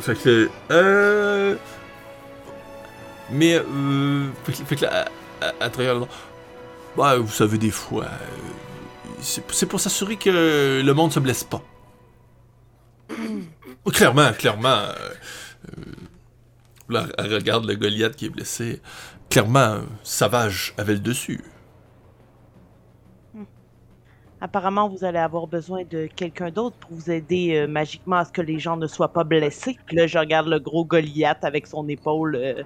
Fait que. Euh. Mais. Euh, fait que, fait que là, à, à- à travers le. Bah, vous savez, des fois. euh, c'est c'est pour s'assurer que le monde se blesse pas. Clairement, clairement. euh, euh, là, elle regarde le Goliath qui est blessé. Clairement, Savage avait le dessus. Apparemment, vous allez avoir besoin de quelqu'un d'autre pour vous aider euh, magiquement à ce que les gens ne soient pas blessés. Puis là, je regarde le gros Goliath avec son épaule euh,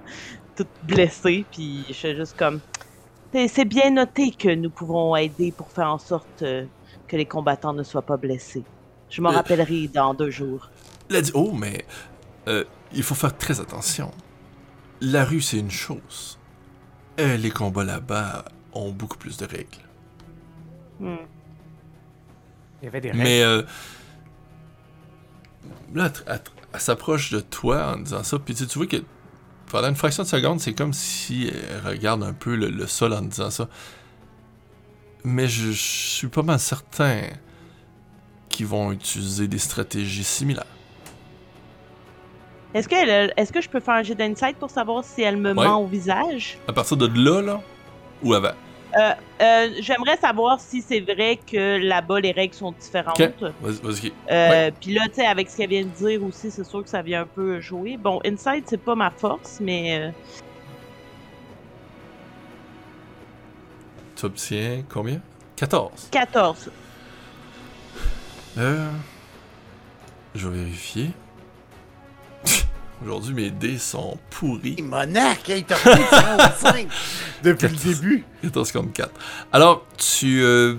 toute blessée, puis je fais juste comme... C'est bien noté que nous pouvons aider pour faire en sorte euh, que les combattants ne soient pas blessés. Je m'en rappellerai dans deux jours. Il a dit Oh, mais euh, il faut faire très attention. La rue, c'est une chose. Euh, les combats là-bas ont beaucoup plus de règles. Hmm. Il y avait des règles. Mais euh, là, elle, s'approche de toi en disant ça, puis tu vois que pendant une fraction de seconde, c'est comme si elle regarde un peu le, le sol en disant ça. Mais je, je suis pas mal certain qu'ils vont utiliser des stratégies similaires. Est-ce que, elle- est-ce que je peux faire un jet d'insight pour savoir si elle me Ouais. ment au visage? À partir de là, là, ou avant? Euh, euh, J'aimerais savoir si c'est vrai que là-bas les règles sont différentes. Ok. Vas-y, vas-y. Euh, Puis là, tu sais, avec ce qu'elle vient de dire aussi, c'est sûr que ça vient un peu jouer. Bon, Inside, c'est pas ma force, mais euh, Tu obtiens combien? 14. 14. Euh. Je vais vérifier. Aujourd'hui, mes dés sont pourris. Monac, hey, t'as pris 35 depuis le début. 14 contre 4. Alors, tu. euh,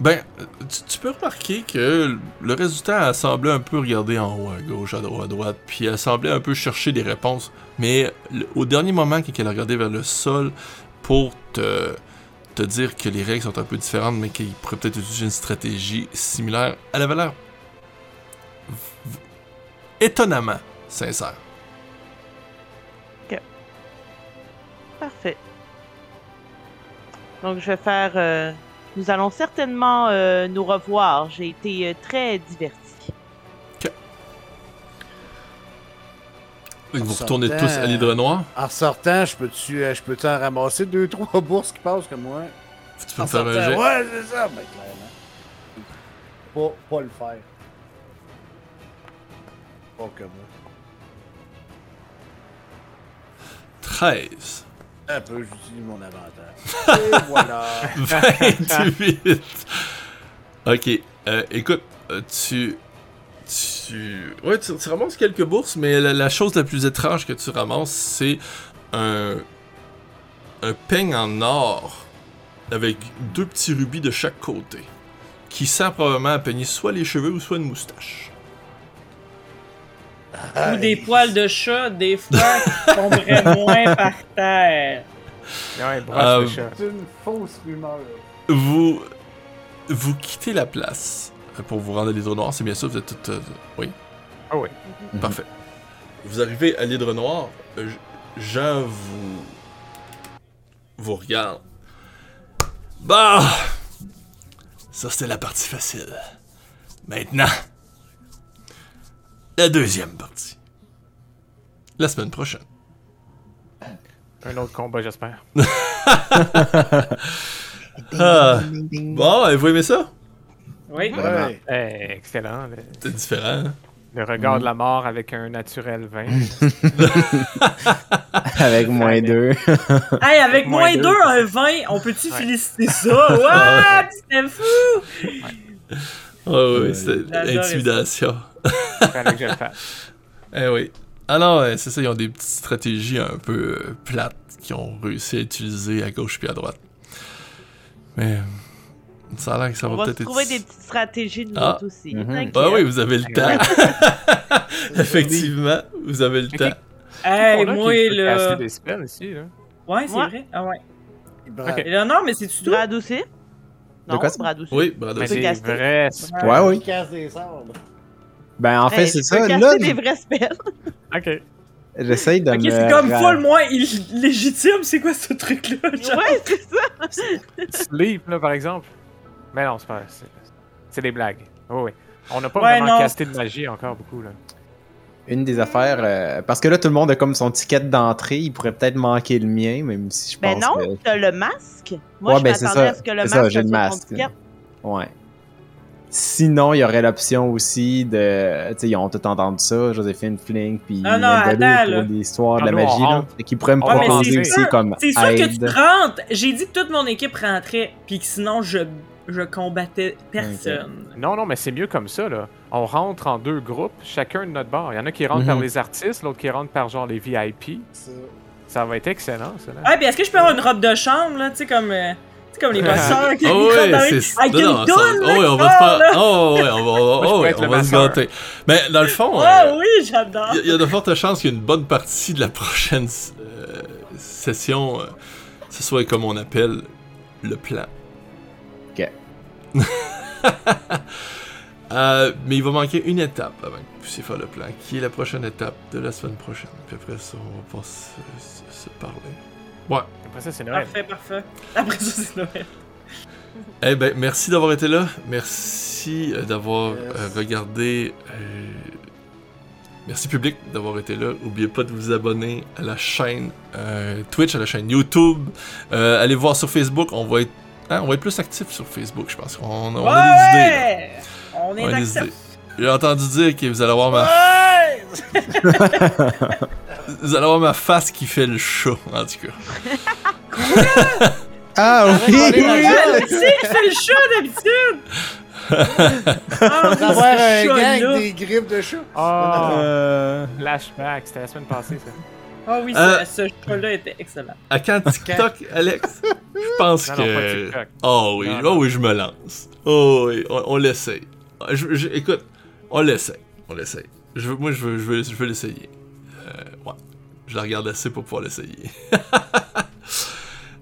ben, tu, tu peux remarquer que le résultat a semblé un peu regarder en haut, à gauche, à droite, à droite, puis elle semblait un peu chercher des réponses. Mais le- au dernier moment, quand elle a regardé vers le sol pour te, te dire que les règles sont un peu différentes, mais qu'il pourrait peut-être utiliser une stratégie similaire, elle avait l'air étonnamment sincère. Parfait. Donc, je vais faire. euh, Nous allons certainement euh, nous revoir. J'ai été euh, très divertie. Vous retournez sortant, tous à l'hydre noir? En sortant, je peux-tu euh, je peux en ramasser deux, trois bourses qui passent comme moi? Tu peux En me faire un jet. Ouais, c'est ça, ben clairement. Pas, pas le faire. Pas que moi. 13. Un peu, j'utilise mon avantage. Et voilà. 28. ok. euh, écoute, euh, tu. Tu. Ouais, tu, tu ramasses quelques bourses, mais la, la chose la plus étrange que tu ramasses, c'est un. Un peigne en or avec deux petits rubis de chaque côté. Qui sert probablement à peigner soit les cheveux ou soit une moustache. Ou des poils de chat, des fois, qui tomberaient moins par terre. Ouais, Euh, le chat. C'est une fausse rumeur. Vous. Vous quittez la place euh, pour vous rendre à l'hydre noir, c'est bien ça, vous êtes toutes. euh, oui? Ah oui. Parfait. Vous arrivez à l'hydre noir. euh, Jean vous. vous regarde. Bah! Ça, c'était la partie facile. Maintenant. La deuxième partie. La semaine prochaine. Un autre combat, j'espère. Ah. Bon, et vous aimez ça? Oui. Ouais. Excellent. Le, C'est différent, hein? le regard de la mort avec un naturel vin. Avec moins deux. Hey, avec Moins moins deux. 2, un 20, on peut-tu Ouais. féliciter ça? What? C'était fou! Ouais, ouais, ouais, c'était J'adorais intimidation. Fallait que je le fasse. Eh oui. Alors, euh, c'est ça, ils ont des petites stratégies un peu euh, plates qu'ils ont réussi à utiliser à gauche puis à droite. Mais euh, ça a l'air que ça On va peut-être trouver être... des petites stratégies de Ah. l'autre aussi. Mhm. Ah oui, vous avez le temps. Effectivement, vous avez le temps. Hey, moi, là. des spells ici, là. Ouais, c'est Ouais. vrai. Ah ouais. Là, non, mais c'est-tu tout? Brad aussi? Non? Brad aussi. Oui, Brad aussi. caster. vrais Ouais, oui. Il casse des sorts. Ben, en fait, Hey, c'est ça. Là, des vrais spells. Ok. j'essaye de Ok, me. c'est comme ra- full moins illégitime, c'est quoi ce truc-là? ouais, c'est ça. Sleep, là, par exemple. Mais non, c'est pas. C'est, c'est des blagues. Oh, oui. On n'a pas Ouais, vraiment non. casté de magie encore beaucoup, là. Une des affaires. euh, parce que là, tout le monde a comme son ticket d'entrée. Il pourrait peut-être manquer le mien, même si je Ben pense non, que. t'as le masque. Moi, Ouais, je ben, c'est m'attendais ça. à ce que le ça, masque j'ai le masque. Ouais. Sinon, il y aurait l'option aussi de. Tu sais, ils ont tout entendu ça, Joséphine Flink, puis Ah non, Yandalo attends, pour là. l'histoire de Ah, la on magie, là. rentre. Fait qu'ils pourraient me proposer aussi sûr- comme C'est sûr que tu rentres. J'ai dit que toute mon équipe rentrait, puis que sinon je, je combattais personne. Non, non, mais c'est mieux comme ça, là. On rentre en deux groupes, chacun de notre bord. Il y en a qui rentrent Mhm. par les artistes, l'autre qui rentre par genre les VIP. Ça. Ça va être excellent, ça. Là. Ah, puis est-ce que je peux avoir une robe de chambre, là, tu sais, comme, euh, sais, comme les bosseurs qui Oh qui dans ouais, c'est avec non, une non, ça- oh ouais, on qui va se part, faire. Oh ouais, on va, oh ouais, on va se gâter. Mais dans le fond, Ah euh, oui, j'adore. il y, a- il y a de fortes chances qu'une bonne partie de la prochaine euh, session, euh, ce soit comme on appelle le plan. Ok. Euh, mais il va manquer une étape avant que vous puissiez faire le plan, qui est la prochaine étape de la semaine prochaine. Puis après ça, on va pas se, se- se parler. Ouais. Après ça, c'est Noël. Parfait, parfait. Après ça, c'est Noël. Eh ben, merci d'avoir été là. Merci euh, d'avoir Yes. euh, regardé. euh, Merci public d'avoir été là. N'oubliez pas de vous abonner à la chaîne euh, Twitch, à la chaîne YouTube. Euh, allez voir sur Facebook. On va être, hein, on va être plus actif sur Facebook, je pense. On, on a des idées. là. On est On a des accepté. idées. J'ai entendu dire que vous allez avoir ma, Ouais! vous allez avoir ma face qui fait le chat, en tout cas. Ah ma oui! qui fait le chat d'habitude! Ah, D'avoir un ce gang des griffes de chat. Oh, Euh, flashback, c'était la semaine passée, ça. Ah oui, Euh, ce, chat-là était excellent. À quand TikTok, Alex? Je pense Non, non, pas que. TikTok. Oh oui, Non, oh non. oui, je me lance. Oh oui, on, on l'essaye. Je- je- écoute, on l'essaye. On l'essaye. Je veux- moi, je veux, je veux, je veux l'essayer. Euh, ouais. Je la regarde assez pour pouvoir l'essayer.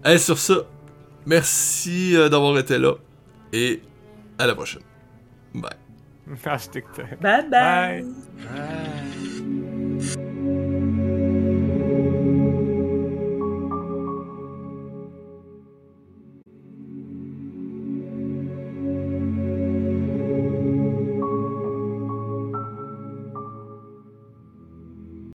Allez, sur ça, merci euh, d'avoir été là. Et à la prochaine. Bye. Bye bye! Bye. Ah.